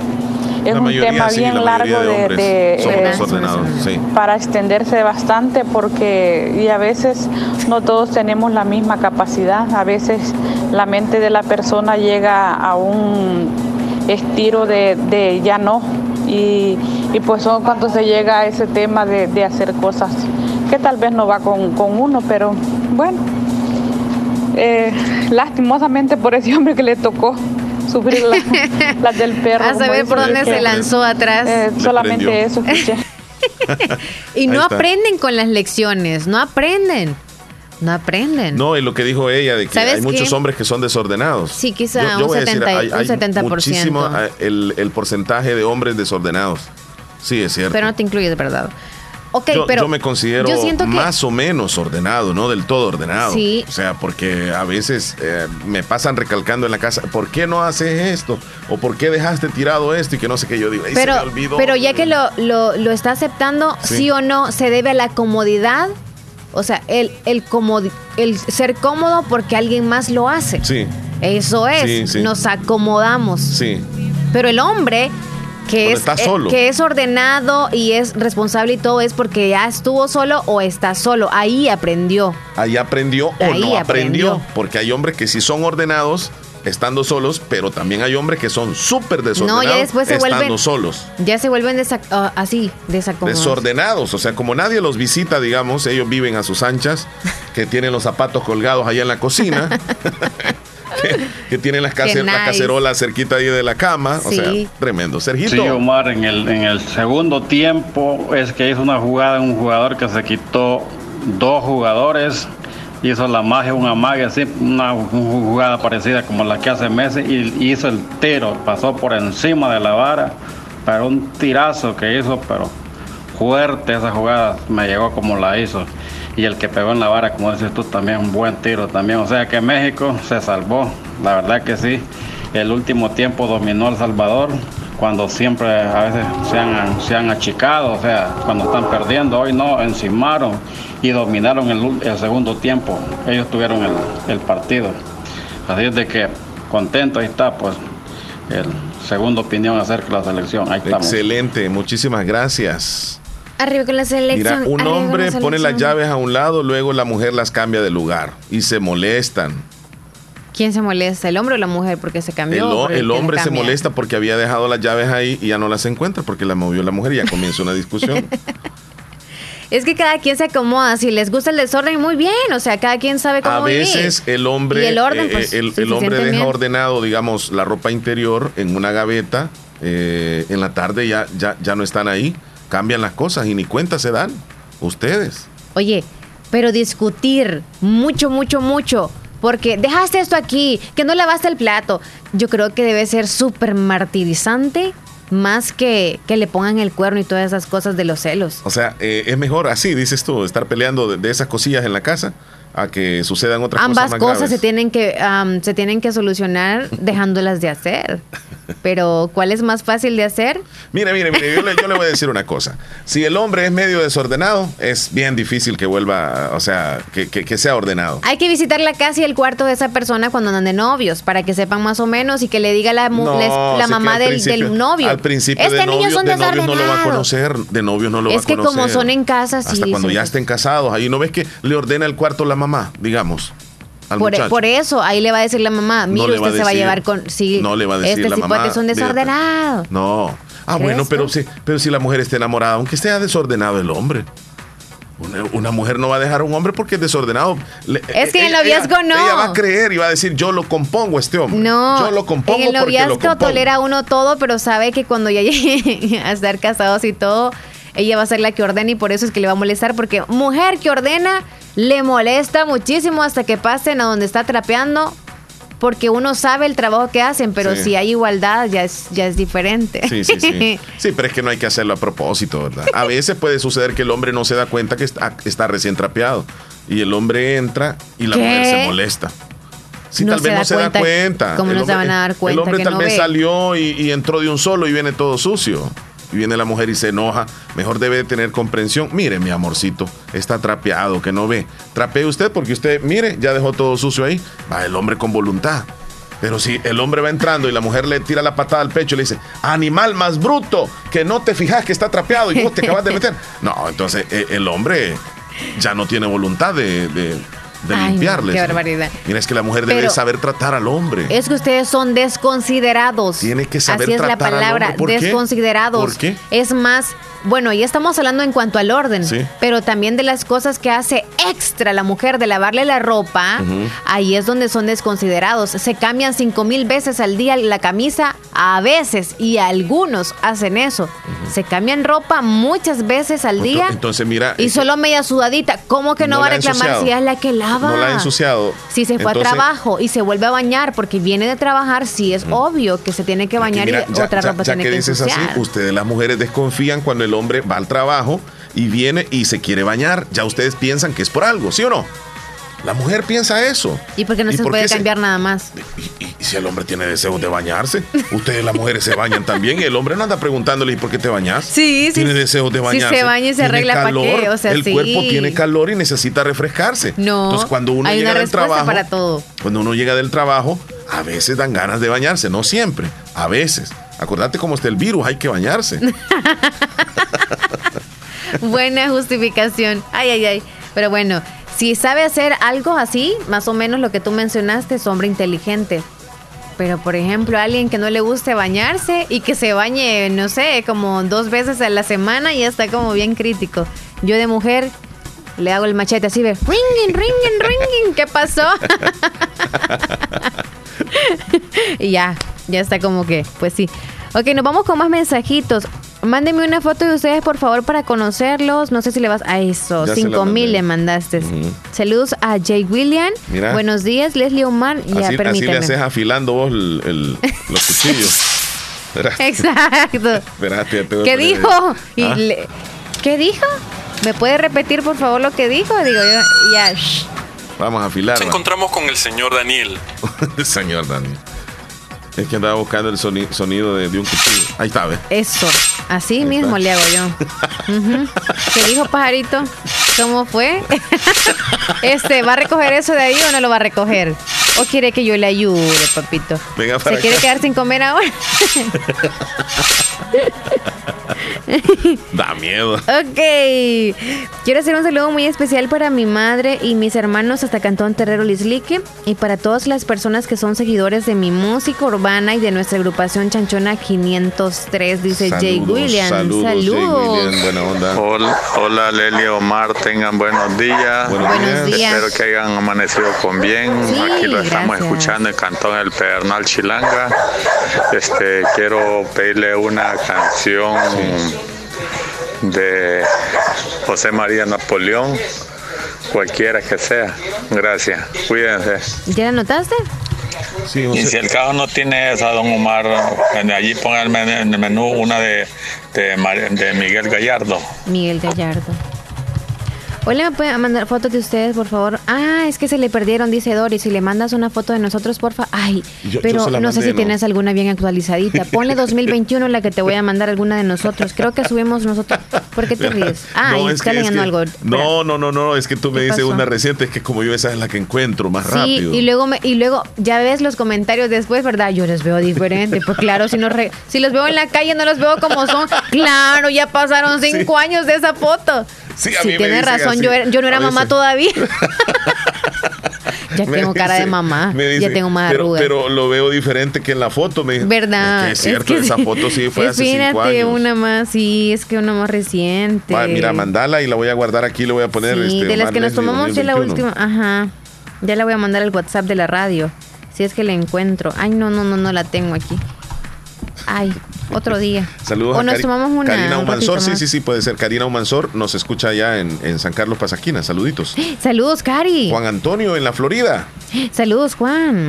es La un mayoría, tema sí, bien la largo de de, hombres de, son eh, desordenados, sí. para extenderse bastante porque y a veces no todos tenemos la misma capacidad, a veces la mente de la persona llega a un estiro de, de ya no. Y, y pues son cuando se llega a ese tema de, de hacer cosas que tal vez no va con, con uno, pero bueno, eh, lastimosamente por ese hombre que le tocó sufrir la- las del perro. A como saber por dónde se lanzó atrás. eh, solamente eso escuché. Y no aprenden con las lecciones, no aprenden. No aprenden. No, y lo que dijo ella de que ¿Sabes hay muchos qué? hombres que son desordenados. Sí, quizá un voy a decir, 70 hay, un hay 70%. muchísimo eh, el, el porcentaje de hombres desordenados. Sí, es cierto. Pero no te incluyes, ¿verdad? Ok, yo, pero yo me considero yo siento que- más o menos ordenado, no del todo ordenado. Sí. O sea, porque a veces eh, me pasan recalcando en la casa, ¿por qué no haces esto? ¿O por qué dejaste tirado esto? Y que no sé qué yo digo, "Ay, se pero, me olvidó". pero ya que lo, lo, lo está aceptando, Sí. sí. o no, se debe a la comodidad. O sea, el, el, comodi- el ser cómodo porque alguien más lo hace. Sí, Eso es, Sí, sí. nos acomodamos. sí. Pero el hombre que es, eh, que es ordenado y es responsable y todo es porque ya estuvo solo o está solo. Ahí aprendió. Ahí aprendió o Ahí no aprendió. aprendió. Porque hay hombres que sí son ordenados estando solos, pero también hay hombres que son súper desordenados No, ya después se estando vuelven- solos. Ya se vuelven desa- ah, así, desacomodados. Desordenados, o sea, como nadie los visita, digamos, ellos viven a sus anchas, que tienen los zapatos colgados allá en la cocina, que, que tienen las, Qué cacer- la nice. cacerola cerquita ahí de la cama, o sea, tremendo. Sergito, Sí, Omar, en el, en el segundo tiempo es que hizo una jugada un jugador que se quitó dos jugadores, hizo la magia, una magia así, una jugada parecida como la que hace Messi y hizo el tiro, pasó por encima de la vara, pero un tirazo que hizo, pero fuerte esa jugada, me llegó como la hizo. Y el que pegó en la vara, como dices tú, también un buen tiro también. O sea que México se salvó, la verdad que sí. El último tiempo dominó El Salvador, cuando siempre a veces se han, se han achicado, o sea, cuando están perdiendo. Hoy no, encimaron y dominaron el, el segundo tiempo. Ellos tuvieron el, el partido. Así es de que contento, ahí está, pues, el segunda opinión acerca de la selección. Ahí estamos. excelente, muchísimas gracias. Arriba con la selección. Mira, un arriba hombre la pone las llaves a un lado, luego la mujer las cambia de lugar y se molestan. ¿Quién se molesta? ¿El hombre o la mujer? Porque se El, cambió. el que le hombre se molesta porque había dejado las llaves ahí y ya no las encuentra porque las movió la mujer y ya comienza una discusión. Es que cada quien se acomoda. Si les gusta el desorden, muy bien. O sea, cada quien sabe cómo A veces vivir. el hombre, Y el orden, eh, pues, el, si el hombre deja ordenado, digamos, la ropa interior en una gaveta. eh, en la tarde ya, ya, ya no están ahí. Cambian las cosas y ni cuenta se dan. Ustedes. Oye, pero discutir mucho, mucho, mucho. Porque dejaste esto aquí, que no lavaste el plato. Yo creo que debe ser súper martirizante más que que le pongan el cuerno y todas esas cosas de los celos. O sea, eh, es mejor así, dices tú, estar peleando de, de esas cosillas en la casa a que sucedan otras Ambas cosas más cosas graves. se tienen que am, se tienen que solucionar dejándolas de hacer. Pero ¿cuál es más fácil de hacer? Mire, mire, mire, yo le, yo le voy a decir una cosa. Si el hombre es medio desordenado, es bien difícil que vuelva, o sea, que, que- que sea ordenado. Hay que visitar la casa y el cuarto de esa persona cuando andan de novios para que sepan más o menos y que le diga la, No, la que mamá del, novio. Al principio es de que novios, son de novios no lo va a conocer, de novios no lo Es va que a conocer. como son en casa, sí, Hasta cuando ya que estén casados, ahí no ves que le ordena el cuarto la mamá, digamos, al Por, eso, ahí le va a decir la mamá, No mire, va usted se va a llevar con... Sí, No le va a decir este la mamá, porque son "Mírate". desordenados. No. Ah, ¿Crees bueno, pero si, pero si la mujer está enamorada, aunque sea desordenado el hombre. Una, una mujer no va a dejar a un hombre porque es desordenado. Es que en el noviazgo no. Ella va a creer y va a decir, yo lo compongo a este hombre. No, Yo lo compongo en el noviazgo tolera uno todo, pero sabe que cuando ya llegue a estar casados y todo, ella va a ser la que ordena y por eso es que le va a molestar, porque mujer que ordena le molesta muchísimo hasta que pasen a donde está trapeando, porque uno sabe el trabajo que hacen, pero Sí. si hay igualdad ya es, ya es diferente. Sí, sí, sí. Sí, pero es que no hay que hacerlo a propósito, ¿verdad? A veces puede suceder que el hombre no se da cuenta que está, está recién trapeado. Y el hombre entra y la ¿Qué? mujer se molesta. Sí, No tal vez no se da cuenta. cuenta. ¿Cómo El no se hombre- van a dar cuenta El hombre que tal no vez ve? salió y, y entró de un solo y viene todo sucio. Y viene la mujer y se enoja. Mejor debe de tener comprensión. Mire, mi amorcito, está trapeado, que no ve. Trapee usted porque usted, mire, ya dejó todo sucio ahí. Va el hombre con voluntad. Pero si el hombre va entrando y la mujer le tira la patada al pecho y le dice, animal más bruto, que no te fijas que está trapeado y vos te acabas de meter. No, entonces eh, el hombre ya no tiene voluntad de, de, de Ay, limpiarles. qué barbaridad. Mira, es que la mujer debe Pero- saber tratar al hombre. Es que ustedes son desconsiderados. Tiene que saber Así es la al palabra, hombre. ¿Por qué? desconsiderados. ¿Por qué? Es más, bueno, ya estamos hablando en cuanto al orden, Sí. pero también de las cosas que hace extra la mujer de lavarle la ropa, ahí es donde son desconsiderados. Se cambian cinco mil veces al día la camisa, a veces, y algunos hacen eso. Se cambian ropa muchas veces al día. Entonces, mira. y solo media sudadita. ¿Cómo que no, No va a reclamar ensuciado. si es la que lava? No la ha ensuciado. Si se fue Entonces, a trabajo y se vuelve a bañar porque viene de trabajar, sí es obvio que se tiene que que bañar mira, y ya- otra ya- ropa ya tiene que que dices ensuciar. así, ustedes las mujeres desconfían cuando el hombre va al trabajo y viene y se quiere bañar. Ya ustedes piensan que es por algo, ¿sí o no? La mujer piensa eso. y porque no ¿Y se por puede qué se- cambiar nada más. Y si el hombre tiene deseos de bañarse, ustedes las mujeres se bañan también y el hombre no anda preguntándole ¿y por qué te bañas? Sí, sí. Tiene deseos de Si bañarse. se baña y se arregla, ¿pa' qué? calor, O sea, el sí. cuerpo tiene calor y necesita refrescarse. No, Entonces cuando uno hay llega una del trabajo, para todo. cuando uno llega del trabajo, a veces dan ganas de bañarse, no siempre, a veces. Acordate cómo está el virus, hay que bañarse. Buena justificación. Ay, ay, ay. Pero bueno, si sabe hacer algo así, más o menos lo que tú mencionaste, es hombre inteligente. Pero, por ejemplo, alguien que no le guste bañarse y que se bañe, no sé, como dos veces a la semana, ya está como bien crítico. Yo de mujer le hago el machete así, ve, ringing, ringing, ringing, ¿qué pasó? y ya, ya está como que, pues sí. Ok, nos vamos con más mensajitos. Mándenme una foto de ustedes, por favor, para conocerlos. No sé si le vas a eso. Ya Cinco mil le mandaste. Saludos a Jay William. Mira. Buenos días, Leslie Omar. Ya, así, así le haces afilando vos el- el- los cuchillos. Exacto. espérate, ya te voy a ¿Qué dijo? Y ¿Ah? le- ¿Qué dijo? ¿Me puede repetir, por favor, lo que dijo? Digo yo, ya. shh. Vamos a afilar. Nos encontramos con el señor Daniel. El señor Dani. Es que andaba buscando el soni- sonido de, de un cuchillo. Ahí está, ¿ves? Eso. Así mismo está. le hago yo. ¿Qué dijo pajarito? ¿Cómo fue? este, ¿va a recoger eso de ahí o no lo va a recoger? ¿O quiere que yo le ayude, papito? Venga para ¿Se quiere quedar sin comer ahora? Da miedo. Ok. Quiero hacer un saludo muy especial para mi madre y mis hermanos hasta Cantón Terrero Lislique y para todas las personas que son seguidores de mi música urbana y de nuestra agrupación Chanchona 503, dice Jay Williams. Saludos, Jay Saludos. William, buena onda. Hola, hola Leli Omar, tengan buenos días. Buenos Buenos días. días. Espero que hayan amanecido con bien. Sí, Aquí lo estamos gracias. escuchando en Cantón El Pedernal Chilanga. Este, quiero pedirle una canción de José María Napoleón, cualquiera que sea. Gracias, cuídense. ¿Ya la notaste? Y si el carro no tiene esa, don Omar, allí menú- en el menú una de, de Miguel Gallardo. Miguel Gallardo. Hola, ¿me pueden mandar fotos de ustedes, por favor? Ah, es que se le perdieron, dice Doris. Si le mandas una foto de nosotros, porfa. Ay, Yo- yo pero se la no sé mandé, si ¿no? tienes alguna bien actualizadita. Ponle 2021 la que te voy a mandar alguna de nosotros. Creo que subimos nosotros. ¿Por qué te ríes? Ah, No, y es está que- es leyendo que- algo. No, no, no, no, es que tú me ¿Qué dices pasó? una reciente, es que como yo esa es la que encuentro más Sí, rápido. y luego, me, y luego ya ves los comentarios después, ¿verdad? Yo les veo diferente. Pues claro, si, no re- si los veo en la calle no los veo como son. Claro, ya pasaron cinco años de esa foto. Sí, a mí me tienes razón, yo, era- yo no era mamá todavía. ya tengo cara de mamá, ya tengo más pero, arrugas. pero lo veo diferente que en la foto. Me, ¿Verdad? Es, que es cierto, que esa foto sí fue hace cinco años. una más, sí, es que una más reciente. Va, mira, mandala y la voy a guardar aquí, le voy a poner Sí, este, de las que nos tomamos ya la 2021. última. Ajá. Ya la voy a mandar al WhatsApp de la radio. Si es que la encuentro. Ay, no, no, no, no la tengo aquí. Ay, otro día. Saludos O a nos Cari- tomamos una. Karina Humansor, sí, sí, sí, puede ser. Karina Humansor nos escucha allá en, en San Carlos Pasaquina. Saluditos. Saludos, Cari. Juan Antonio en la Florida. Saludos, Juan.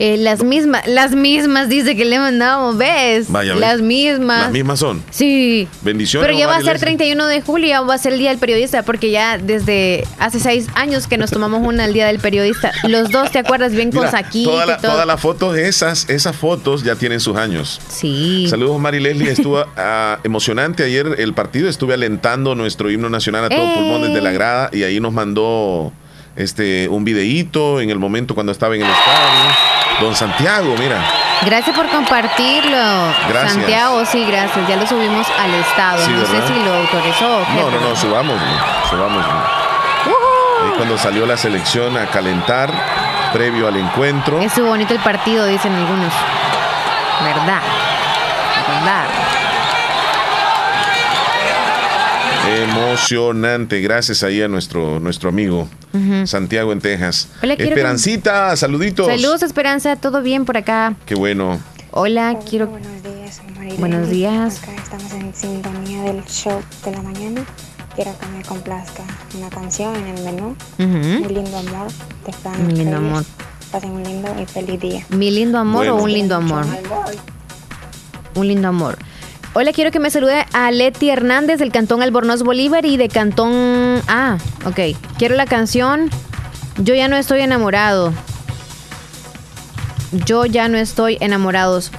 Eh, las mismas, las mismas dice que le mandamos, ¿ves? Vaya, ¿ves? las mismas. Las mismas son. Sí. Bendiciones. Pero ya va a ser Leslie. 31 de julio, va a ser el Día del Periodista, porque ya desde hace seis años que nos tomamos una el Día del Periodista. Los dos, ¿te acuerdas? Bien con Mira, Saquito toda la- todas las fotos, esas, esas fotos ya tienen sus años. Sí. Saludos, Mari Leslie. Estuvo ah, emocionante ayer el partido. Estuve alentando nuestro himno nacional a todo ¡Ey! pulmón desde la grada y ahí nos mandó este un videíto en el momento cuando estaba en el estadio. Don Santiago, mira. Gracias por compartirlo. Gracias. Santiago, sí, gracias. Ya lo subimos al estado. Sí, no ¿verdad? sé si lo autorizó. o qué, No, no, no, subamos, subamos. Cuando salió la selección a calentar, previo al encuentro. Estuvo bonito el partido, dicen algunos. ¿Verdad? Emocionante, gracias ahí a nuestro, nuestro amigo. Santiago en Texas. Hola, quiero Esperancita, saluditos. Saludos, Esperanza. ¿Todo bien por acá? Qué bueno. Hola, quiero... Buenos días. Acá estamos en sintonía del show de la mañana. Quiero que me complazca una canción en el menú. Ujú. Mi lindo amor. De Fran Mi lindo Reyes. amor. Pasen un lindo y feliz día. ¿Mi lindo amor Bueno. o un lindo amor? Un lindo amor. Hola, quiero que me salude a Leti Hernández del Cantón Albornoz Bolívar y de Cantón... Ah, ok. Quiero la canción Yo ya no estoy enamorado. Yo ya no estoy enamorados.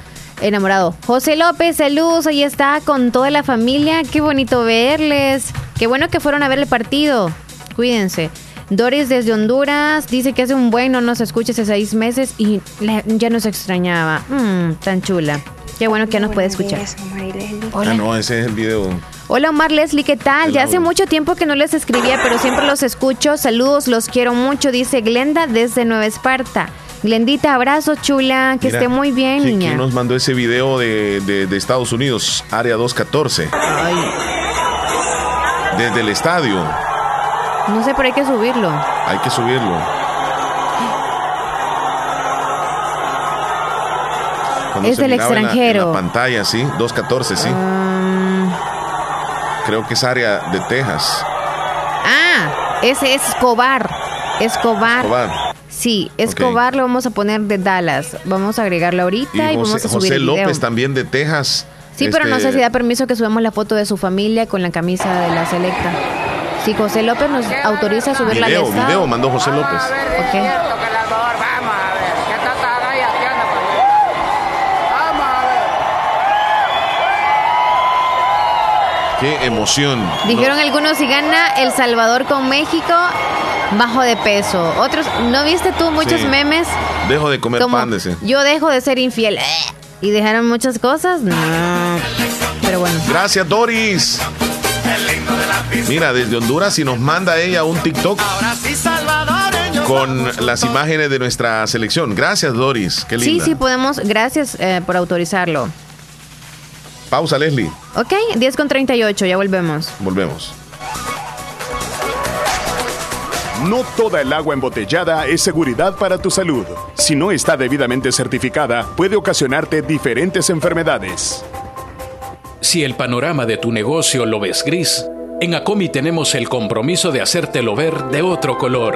Enamorado. José López, saludos, ahí está con toda la familia. Qué bonito verles. Qué bueno que fueron a ver el partido. Cuídense. Doris desde Honduras dice que hace un buen no nos escucha hace seis meses y ya nos extrañaba. Mm, tan chula. Qué bueno que ya nos puede escuchar. Hola. Ah, no, ese es el video. Hola Omar Leslie, ¿qué tal? Ya hace mucho tiempo que no les escribía, pero siempre los escucho. Saludos, los quiero mucho, dice Glenda desde Nueva Esparta. Glendita, abrazo chula, que Mira, esté muy bien, ¿quién- niña. quién nos mandó ese video de, de- de Estados Unidos, área 214? Desde el estadio. No sé, pero hay que subirlo. Hay que subirlo. Cuando Es del en la- extranjero. En la, pantalla, sí. 214, sí. Mm, Creo que es área de Texas. ah, ese es Escobar. Escobar. Escobar. Sí, Escobar lo vamos a poner de Dallas. Vamos a agregarlo ahorita y, Y vamos a subir José el video. López también de Texas. Sí, pero no sé Este, si da permiso que subamos la foto de su familia con la camisa de la selecta. Si José López nos autoriza a subirla al Video, estado. video mandó José López. Ok. Qué emoción. Dijeron algunos si gana El Salvador con México, bajo de peso. Otros, ¿no viste tú muchos Sí. memes? Dejo de comer Como, pan, dice. Yo dejo de ser infiel. eh, Y dejaron muchas cosas. No, pero bueno. Gracias, Doris. Mira, desde Honduras y nos manda ella un TikTok con las imágenes de nuestra selección. Gracias, Doris. Qué linda. Sí, sí, podemos. Gracias eh, por autorizarlo. Pausa, Leslie. Ok, 10 con 38, ya volvemos. Volvemos. No toda el agua embotellada es seguridad para tu salud. Si no está debidamente certificada, puede ocasionarte diferentes enfermedades. Si el panorama de tu negocio lo ves gris, en Acomi tenemos el compromiso de hacértelo ver de otro color.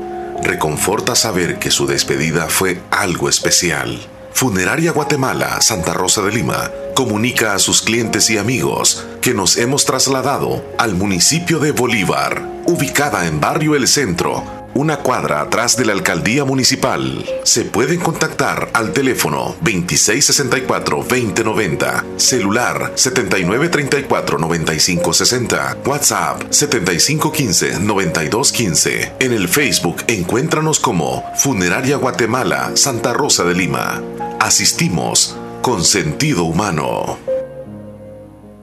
Reconforta saber que su despedida fue algo especial. Funeraria Guatemala Santa Rosa de Lima comunica a sus clientes y amigos que nos hemos trasladado al municipio de Bolívar, ubicada en Barrio El Centro, una cuadra atrás de la alcaldía municipal. Se pueden contactar al teléfono 2664-2090, celular 7934-9560, WhatsApp 7515-9215. En el Facebook encuéntranos como Funeraria Guatemala Santa Rosa de Lima. Asistimos con sentido humano.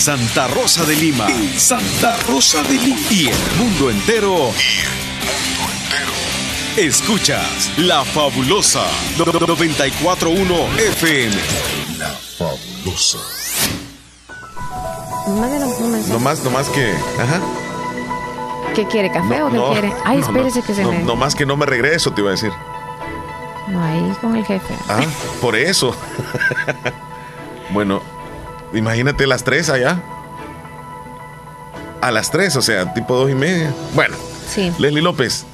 Santa Rosa de Lima. Santa Rosa de Lima. Y el mundo entero. Escuchas La Fabulosa 941 FM. La Fabulosa. Mándenos un mensaje. No más, no más que. Ajá. ¿Qué quiere? ¿Café No, o qué no, quiere? Ay, no, espérese no, que se no, me. No más que no me regreso, te iba a decir. No, ahí con el jefe. Ah, por eso. bueno, imagínate las tres allá. A las tres, o sea, tipo dos y media. Bueno, Sí. Leslie López,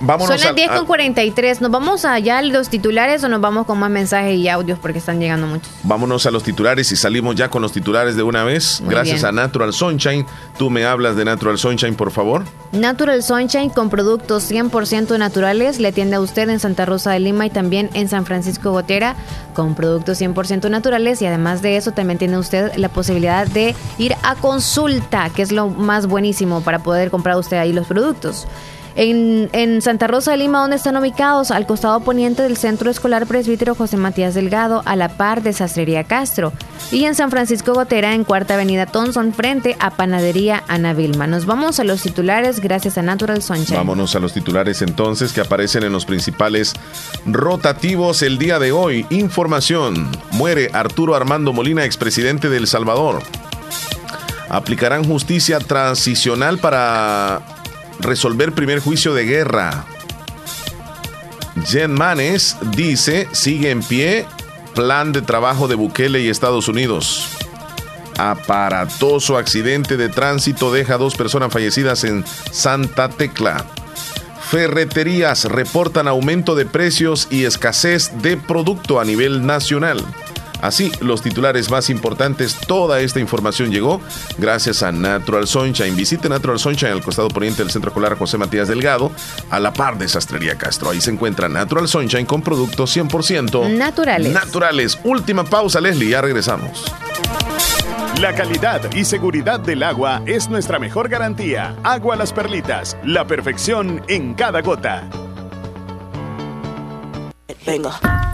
vámonos Son las a- 10 a- con 43. ¿Nos vamos allá a los titulares o nos vamos con más mensajes y audios porque están llegando muchos? Vámonos a los titulares y salimos ya con los titulares de una vez. Muy Gracias bien. a Natural Sunshine. Tú me hablas de Natural Sunshine, por favor. Natural Sunshine con productos 100% naturales le atiende a usted en Santa Rosa de Lima y también en San Francisco Gotera con productos 100% naturales y además de eso también tiene usted la posibilidad de ir a consulta, que es lo más buenísimo para poder comprar usted ahí los productos. En, Santa Rosa de Lima, ¿dónde están ubicados? Al costado poniente del Centro Escolar Presbítero José Matías Delgado, a la par de Sastrería Castro. Y en San Francisco Gotera, en Cuarta Avenida Thompson, frente a Panadería Ana Vilma. Nos vamos a los titulares gracias a Natural Sunshine. Vámonos a los titulares entonces que aparecen en los principales rotativos el día de hoy. Información. Muere Arturo Armando Molina, expresidente de El Salvador. Aplicarán justicia transicional para resolver primer juicio de guerra. Jen Manes dice, sigue en pie plan de trabajo de Bukele y Estados Unidos. Aparatoso accidente de tránsito deja dos personas fallecidas en Santa Tecla. Ferreterías reportan aumento de precios y escasez de producto a nivel nacional. Así, los titulares más importantes, toda esta información llegó gracias a Natural Sunshine. Visite Natural Sunshine al costado poniente del Centro Escolar José Matías Delgado, a la par de Sastrería Castro. Ahí se encuentra Natural Sunshine con productos 100% Naturales. Naturales. Última pausa, Leslie, ya regresamos. La calidad y seguridad del agua es nuestra mejor garantía. Agua Las Perlitas, la perfección en cada gota. Venga.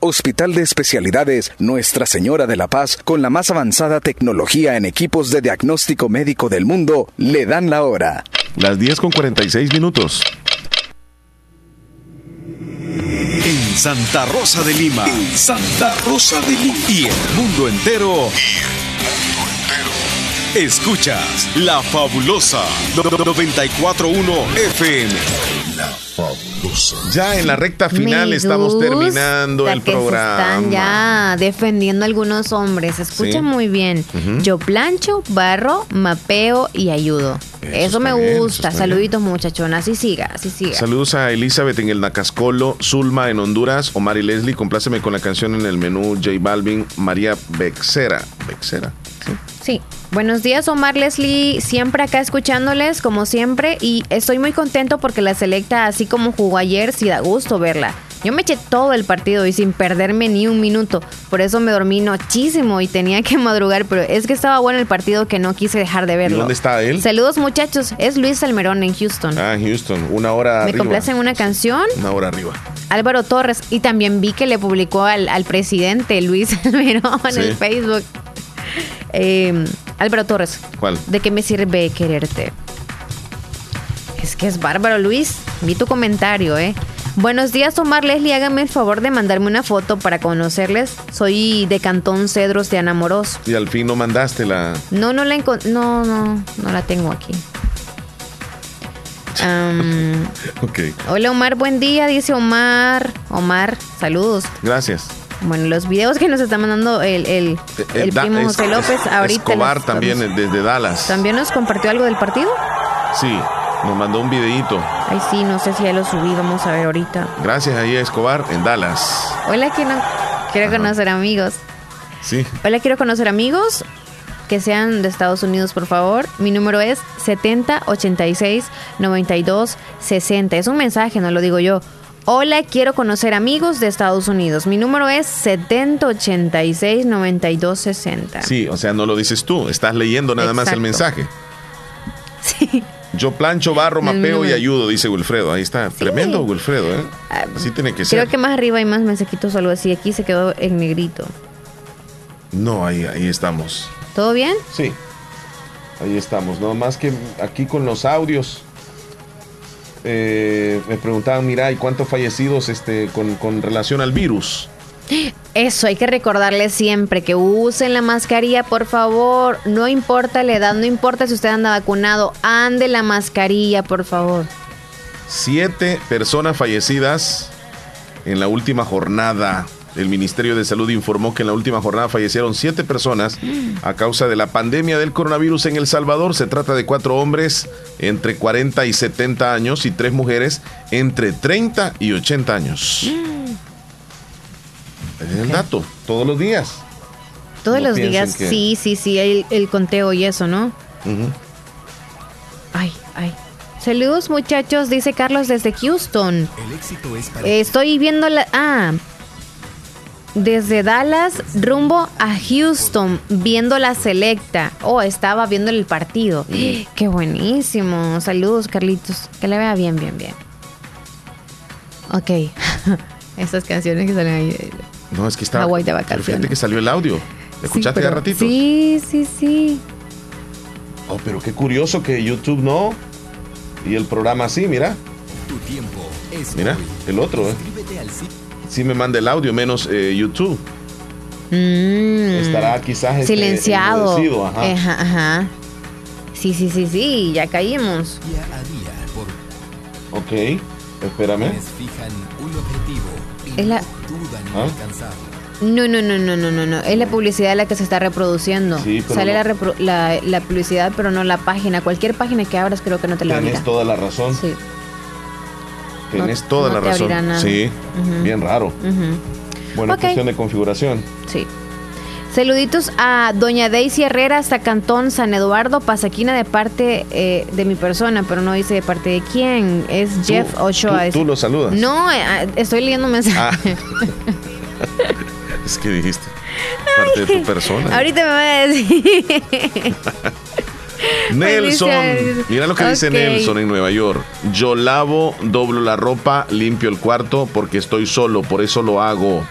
Hospital de Especialidades Nuestra Señora de la Paz, con la más avanzada tecnología en equipos de diagnóstico médico del mundo, le dan la hora. Las 10 con 46 minutos. En Santa Rosa de Lima. En Santa Rosa de Lima. Y el mundo entero. Escuchas La Fabulosa 941 FM. La Fabulosa. Ya en la recta final estamos terminando el que se programa. están ya defendiendo algunos hombres. Escucha Sí. muy bien. Yo plancho, barro, mapeo y ayudo. Eso, me eso gusta. está bien. Saluditos, muchachona. Así siga, así siga. Saludos a Elizabeth en el Nacascolo, Zulma en Honduras, Omar y Leslie. Compláceme con la canción en el menú J Balvin, María Bexera. Bexera. Sí. Buenos días, Omar Leslie. Siempre acá escuchándoles, como siempre. Y estoy muy contento porque la selecta, así como jugó ayer, sí da gusto verla. Yo me eché todo el partido y sin perderme ni un minuto. Por eso me dormí muchísimo y tenía que madrugar. Pero es que estaba bueno el partido que no quise dejar de ¿Y verlo. dónde está él? Saludos, muchachos. Es Luis Salmerón en Houston. Ah, Houston, una hora me arriba. complacen una canción. Una hora arriba. Álvaro Torres. Y también vi que le publicó al, al presidente Luis Salmerón Sí. en el Facebook. Eh, Álvaro Torres. ¿Cuál? ¿De qué me sirve quererte? Es que es bárbaro, Luis. Vi tu comentario, ¿eh? Buenos días, Omar Leslie. Hágame el favor de mandarme una foto para conocerles. Soy de Cantón Cedros de Anamoros. Y al fin no mandaste la. No, no la encon- No, no, no la tengo aquí. Am, Ok, hola, Omar. Buen día, dice Omar. Omar, saludos. gracias. Bueno, los videos que nos está mandando el, el, el Eh, Da- primo es- José López ahorita. Escobar también eh, desde Dallas. ¿También nos compartió algo del partido? Sí. Nos mandó un videíto. Ay, sí, no sé si ya lo subí, vamos a ver ahorita. Gracias ahí a Escobar en Dallas. Hola, quiero, quiero conocer amigos. Sí. Hola, quiero conocer amigos que sean de Estados Unidos, por favor. Mi número es 7086 92 60. Es un mensaje, no lo digo yo. Hola, quiero conocer amigos de Estados Unidos. Mi número es 7086 92 60. Sí, o sea, no lo dices tú, estás leyendo nada más el mensaje. Sí. Yo plancho, barro, mapeo y ayudo, dice Wilfredo. Ahí está. Tremendo, Wilfredo, ¿eh? Así tiene que ser. Creo que más arriba hay más mensajitos o algo así. Aquí se quedó en negrito. No, ahí, ahí estamos. ¿Todo bien? Sí. Ahí estamos. No más que aquí con los audios. Eh, me preguntaban, mira, ¿y cuántos fallecidos este, con, con relación al virus? Eso, hay que recordarles siempre que usen la mascarilla, por favor. No importa la edad, no importa si usted anda vacunado, ande la mascarilla, por favor. Siete personas fallecidas en la última jornada. El Ministerio de Salud informó que en la última jornada fallecieron siete personas a causa de la pandemia del coronavirus en El Salvador. Se trata de cuatro hombres entre 40 y 70 años y tres mujeres entre 30 y 80 años. Ese es el dato, todos los días. Todos No los días, que- sí, sí, sí, el, el conteo y eso, ¿no? Ay, ay. Saludos muchachos, dice Carlos desde Houston. El éxito es para estoy viendo la... Ah, desde Dallas rumbo a Houston, viendo la selecta. Oh, estaba viendo el partido. Qué buenísimo. Saludos, Carlitos. Que le vea bien, bien, bien. Ok. Estas canciones que salen ahí. No, es que está. Hawái de pero vacaciones. Fíjate que salió el audio. ¿Escuchaste Sí, ya ratito? Sí, sí, sí. Oh, pero qué curioso que YouTube no. Y el programa sí, mira. tu tiempo. Es Mira, el otro, ¿eh? Sí me manda el audio, menos eh, YouTube. Mm. Estará quizás este, silenciado. ajá. Ajá, ajá. Sí, sí, sí, sí, ya caímos. Día a día por Ok, espérame. quienes fijan un objetivo y Es la- no ¿Ah? No, no, no, no, no, no, no. Es la publicidad la que se está reproduciendo. Sí, pero Sale no- la, repro- la, la publicidad, pero no la página. Cualquier página que abras creo que no te la. Tienes toda la razón. Sí. Tienes No- toda no la te razón. nada. Sí, bien raro. Ujú. Bueno, cuestión de configuración. Sí. Saluditos a Doña Daisy Herrera hasta Cantón San Eduardo, Pasaquina de parte eh, de mi persona, pero no dice de parte de quién. Es Jeff Ochoa. tú- lo saludas. No, eh, estoy leyendo un mensaje. Es que dijiste. Parte de tu persona. Ahorita me va a decir. Nelson. Mira lo que dice. Nelson en Nueva York. Yo lavo, doblo la ropa, limpio el cuarto porque estoy solo, por eso lo hago.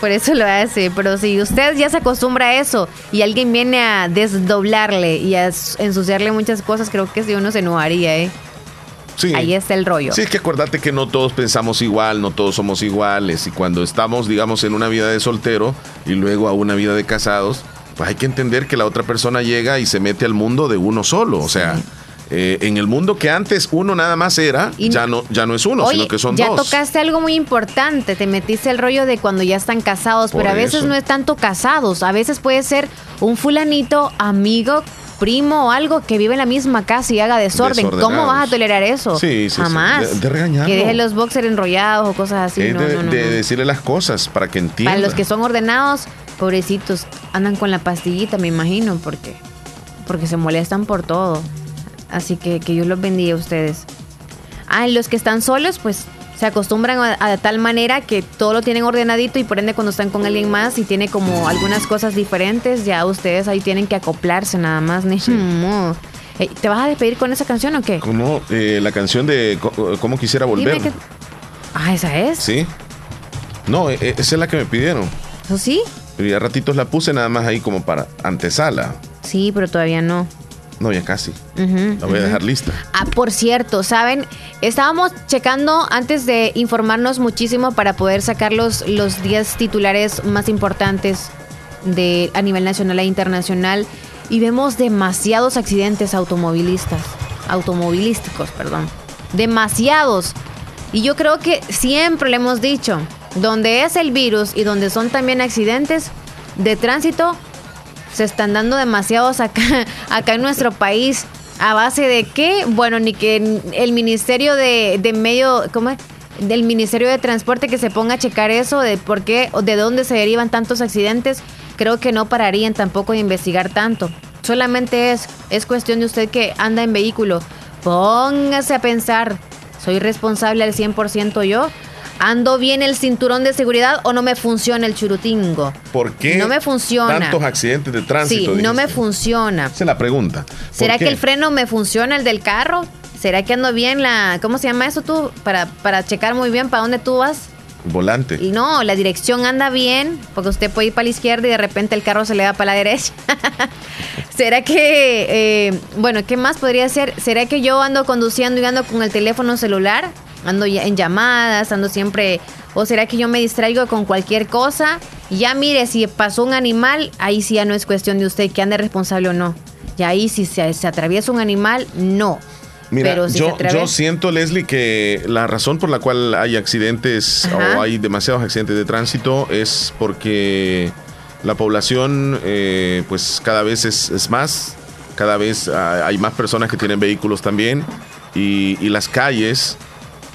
Por eso lo hace, pero si usted ya se acostumbra a eso y alguien viene a desdoblarle y a ensuciarle muchas cosas, creo que si uno se enojaría, ¿eh? Sí. Ahí está el rollo. Sí, es que acuérdate que no todos pensamos igual, no todos somos iguales. Y cuando estamos, digamos, en una vida de soltero y luego a una vida de casados, pues hay que entender que la otra persona llega y se mete al mundo de uno solo. O sea, eh, en el mundo que antes uno nada más era, Y- ya no, ya no es uno, Oye, sino que son ya dos. tocaste algo muy importante, te metiste el rollo de cuando ya están casados, Por pero a veces eso. no es tanto casados, a veces puede ser un fulanito, amigo, primo o algo que vive en la misma casa y haga desorden. ¿Cómo vas a tolerar eso? Sí, sí, sí. Jamás. De- de. Que deje los boxers enrollados o cosas así. Es no, de, no, no, de no. decirle las cosas para que entienda. Para los que son ordenados, pobrecitos, andan con la pastillita, me imagino, porque, porque se molestan por todo. Así que que Dios los bendiga a ustedes. Ah, los que están solos, pues se acostumbran a, a tal manera que todo lo tienen ordenadito y por ende cuando están con alguien más y tiene como algunas cosas diferentes, ya ustedes ahí tienen que acoplarse nada más. Ni modo. Eh, ¿Te vas a despedir con esa canción o qué? Como eh, la canción de Cómo quisiera volver. Que- Ah, esa es. Sí. No, e- e- esa es la que me pidieron. ¿Eso sí? Pero ya ratitos la puse nada más ahí como para antesala. Sí, pero todavía no. No, ya casi. La voy a dejar lista. Ah, por cierto, ¿saben? Estábamos checando antes de informarnos muchísimo para poder sacar los, los 10 titulares más importantes de, a nivel nacional e internacional y vemos demasiados accidentes automovilistas, automovilísticos, perdón. Demasiados. Y yo creo que siempre le hemos dicho, donde es el virus y donde son también accidentes de tránsito, se están dando demasiados acá, acá en nuestro país. ¿A base de qué? Bueno, ni que el Ministerio de, de Medio, ¿cómo? Del Ministerio de Transporte que se ponga a checar eso, de por qué o de dónde se derivan tantos accidentes, creo que no pararían tampoco de investigar tanto. Solamente es, es cuestión de usted que anda en vehículo. Póngase a pensar, ¿soy responsable al 100% yo? ¿Ando bien el cinturón de seguridad o no me funciona el churutingo? ¿Por qué No me funciona. tantos accidentes de tránsito? Sí, no me funciona. Esa es la pregunta. ¿Por ¿Será qué? que el freno me funciona, el del carro? ¿Será que ando bien la... ¿Cómo se llama eso tú? Para, para checar muy bien para dónde tú vas. Volante. Y no, la dirección anda bien, porque usted puede ir para la izquierda y de repente el carro se le va para la derecha. ¿Será que, eh, bueno, qué más podría ser? ¿Será que yo ando conduciendo y ando con el teléfono celular? Ando ya en llamadas, ando siempre... ¿O será que yo me distraigo con cualquier cosa? Ya mire, si pasó un animal, ahí sí ya no es cuestión de usted que ande responsable o no. Y ahí si se, se atraviesa un animal, no. Mira, Pero si yo, yo siento, Leslie, que la razón por la cual hay accidentes Ajá. o hay demasiados accidentes de tránsito es porque la población, eh, pues cada vez es, es más, cada vez ah, hay más personas que tienen vehículos también y, y las calles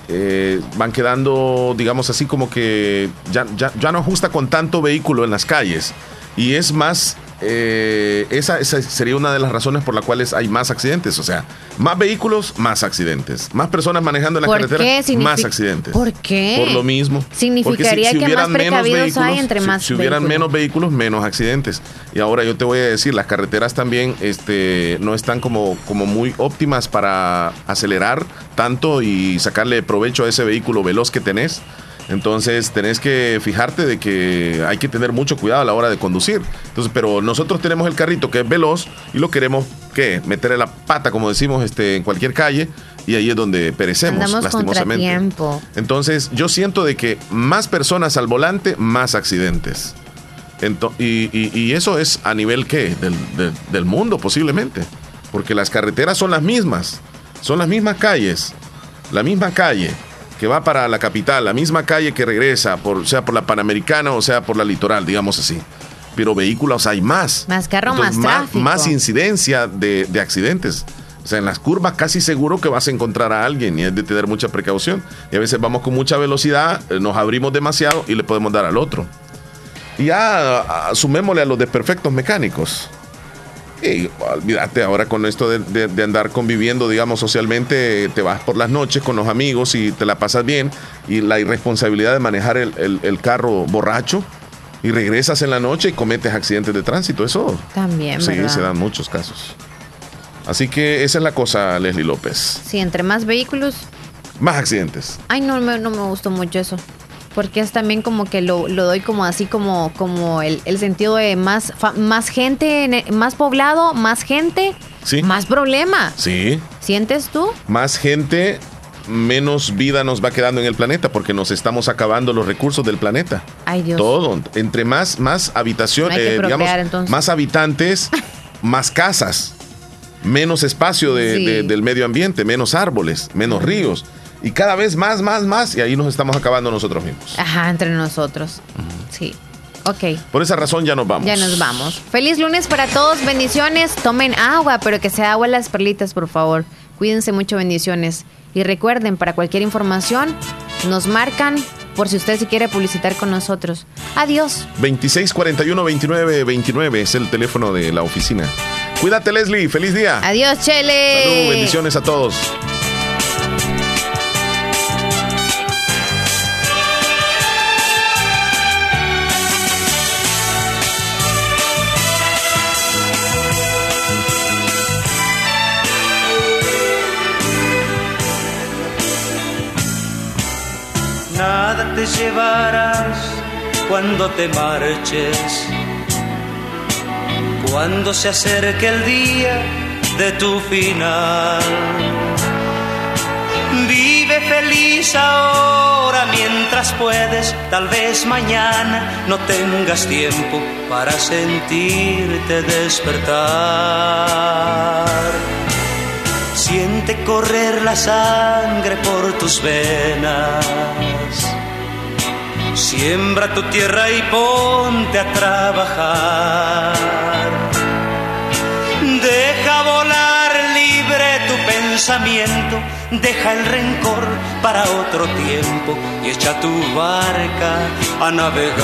eh, van quedando, digamos así, como que ya, no ajusta con tanto vehículo en las calles. Y es más, eh, esa, esa sería una de las razones por las cuales hay más accidentes. O sea, más vehículos, más accidentes. Más personas manejando en la ¿Por carretera, más accidentes. ¿Por qué? Por lo mismo. Significaría que más precavidos hay entre si- más Si hubieran vehículos. menos vehículos, menos accidentes. Y ahora yo te voy a decir, las carreteras también este, no están como, como muy óptimas para acelerar tanto y sacarle provecho a ese vehículo veloz que tenés. Entonces tenés que fijarte de que hay que tener mucho cuidado a la hora de conducir. Entonces, pero nosotros tenemos el carrito que es veloz y lo queremos ¿qué? meterle la pata, como decimos, este, en cualquier calle y ahí es donde perecemos, Andamos lastimosamente. Entonces, yo siento de que más personas al volante, más accidentes. Y, y- y eso es a nivel qué? Del, del- del mundo posiblemente. Porque las carreteras son las mismas. Son las mismas calles. La misma calle que va para la capital. La misma calle que regresa, por, sea por la Panamericana o sea por la litoral, digamos así. Pero vehículos hay más. Más carro, Entonces, más tráfico. más incidencia de, de accidentes. O sea, en las curvas casi seguro que vas a encontrar a alguien y es de tener mucha precaución. Y a veces vamos con mucha velocidad, eh, nos abrimos demasiado y le podemos dar al otro. Y ya sumémosle a los desperfectos mecánicos. Y olvídate, ahora con esto de, de- de andar conviviendo, digamos, socialmente, te vas por las noches con los amigos y te la pasas bien. Y la irresponsabilidad de manejar el, el- el carro borracho y regresas en la noche y cometes accidentes de tránsito. Eso También, sí, ¿verdad? se dan muchos casos. Así que esa es la cosa, Leslie López. Sí, entre más vehículos. Más accidentes. Ay, no, me- no me gustó mucho eso. Porque es también como que lo, lo doy como así como, como el, el sentido de más, fa- más gente, en e- más poblado, más gente, Sí. más problema. Sí. ¿Sientes tú? Más gente, menos vida nos va quedando en el planeta porque nos estamos acabando los recursos del planeta. Ay, Dios. Todo. Entre más, más habitación, eh, digamos, entonces. más habitantes, más casas, menos espacio de- Sí. de- del medio ambiente, menos árboles, menos ríos. Y cada vez más, más, más, y ahí nos estamos acabando nosotros mismos. Ajá, entre nosotros. Sí. Ok. Por esa razón ya nos vamos. Ya nos vamos. Feliz lunes para todos, bendiciones. Tomen agua, pero que sea agua las perlitas, por favor. Cuídense mucho, bendiciones. Y recuerden, para cualquier información, nos marcan por si usted se quiere publicitar con nosotros. Adiós. 2641-2929 es el teléfono de la oficina. Cuídate, Leslie. Feliz día. Adiós, Chele. Salud, bendiciones a todos. Nada te llevarás cuando te marches, cuando se acerque el día de tu final. Vive feliz ahora mientras puedes, tal vez mañana no tengas tiempo para sentirte despertar. Siente correr la sangre por tus venas. Siembra tu tierra y ponte a trabajar. Deja volar libre pensamiento, deja el rencor para otro tiempo y echa tu barca a navegar.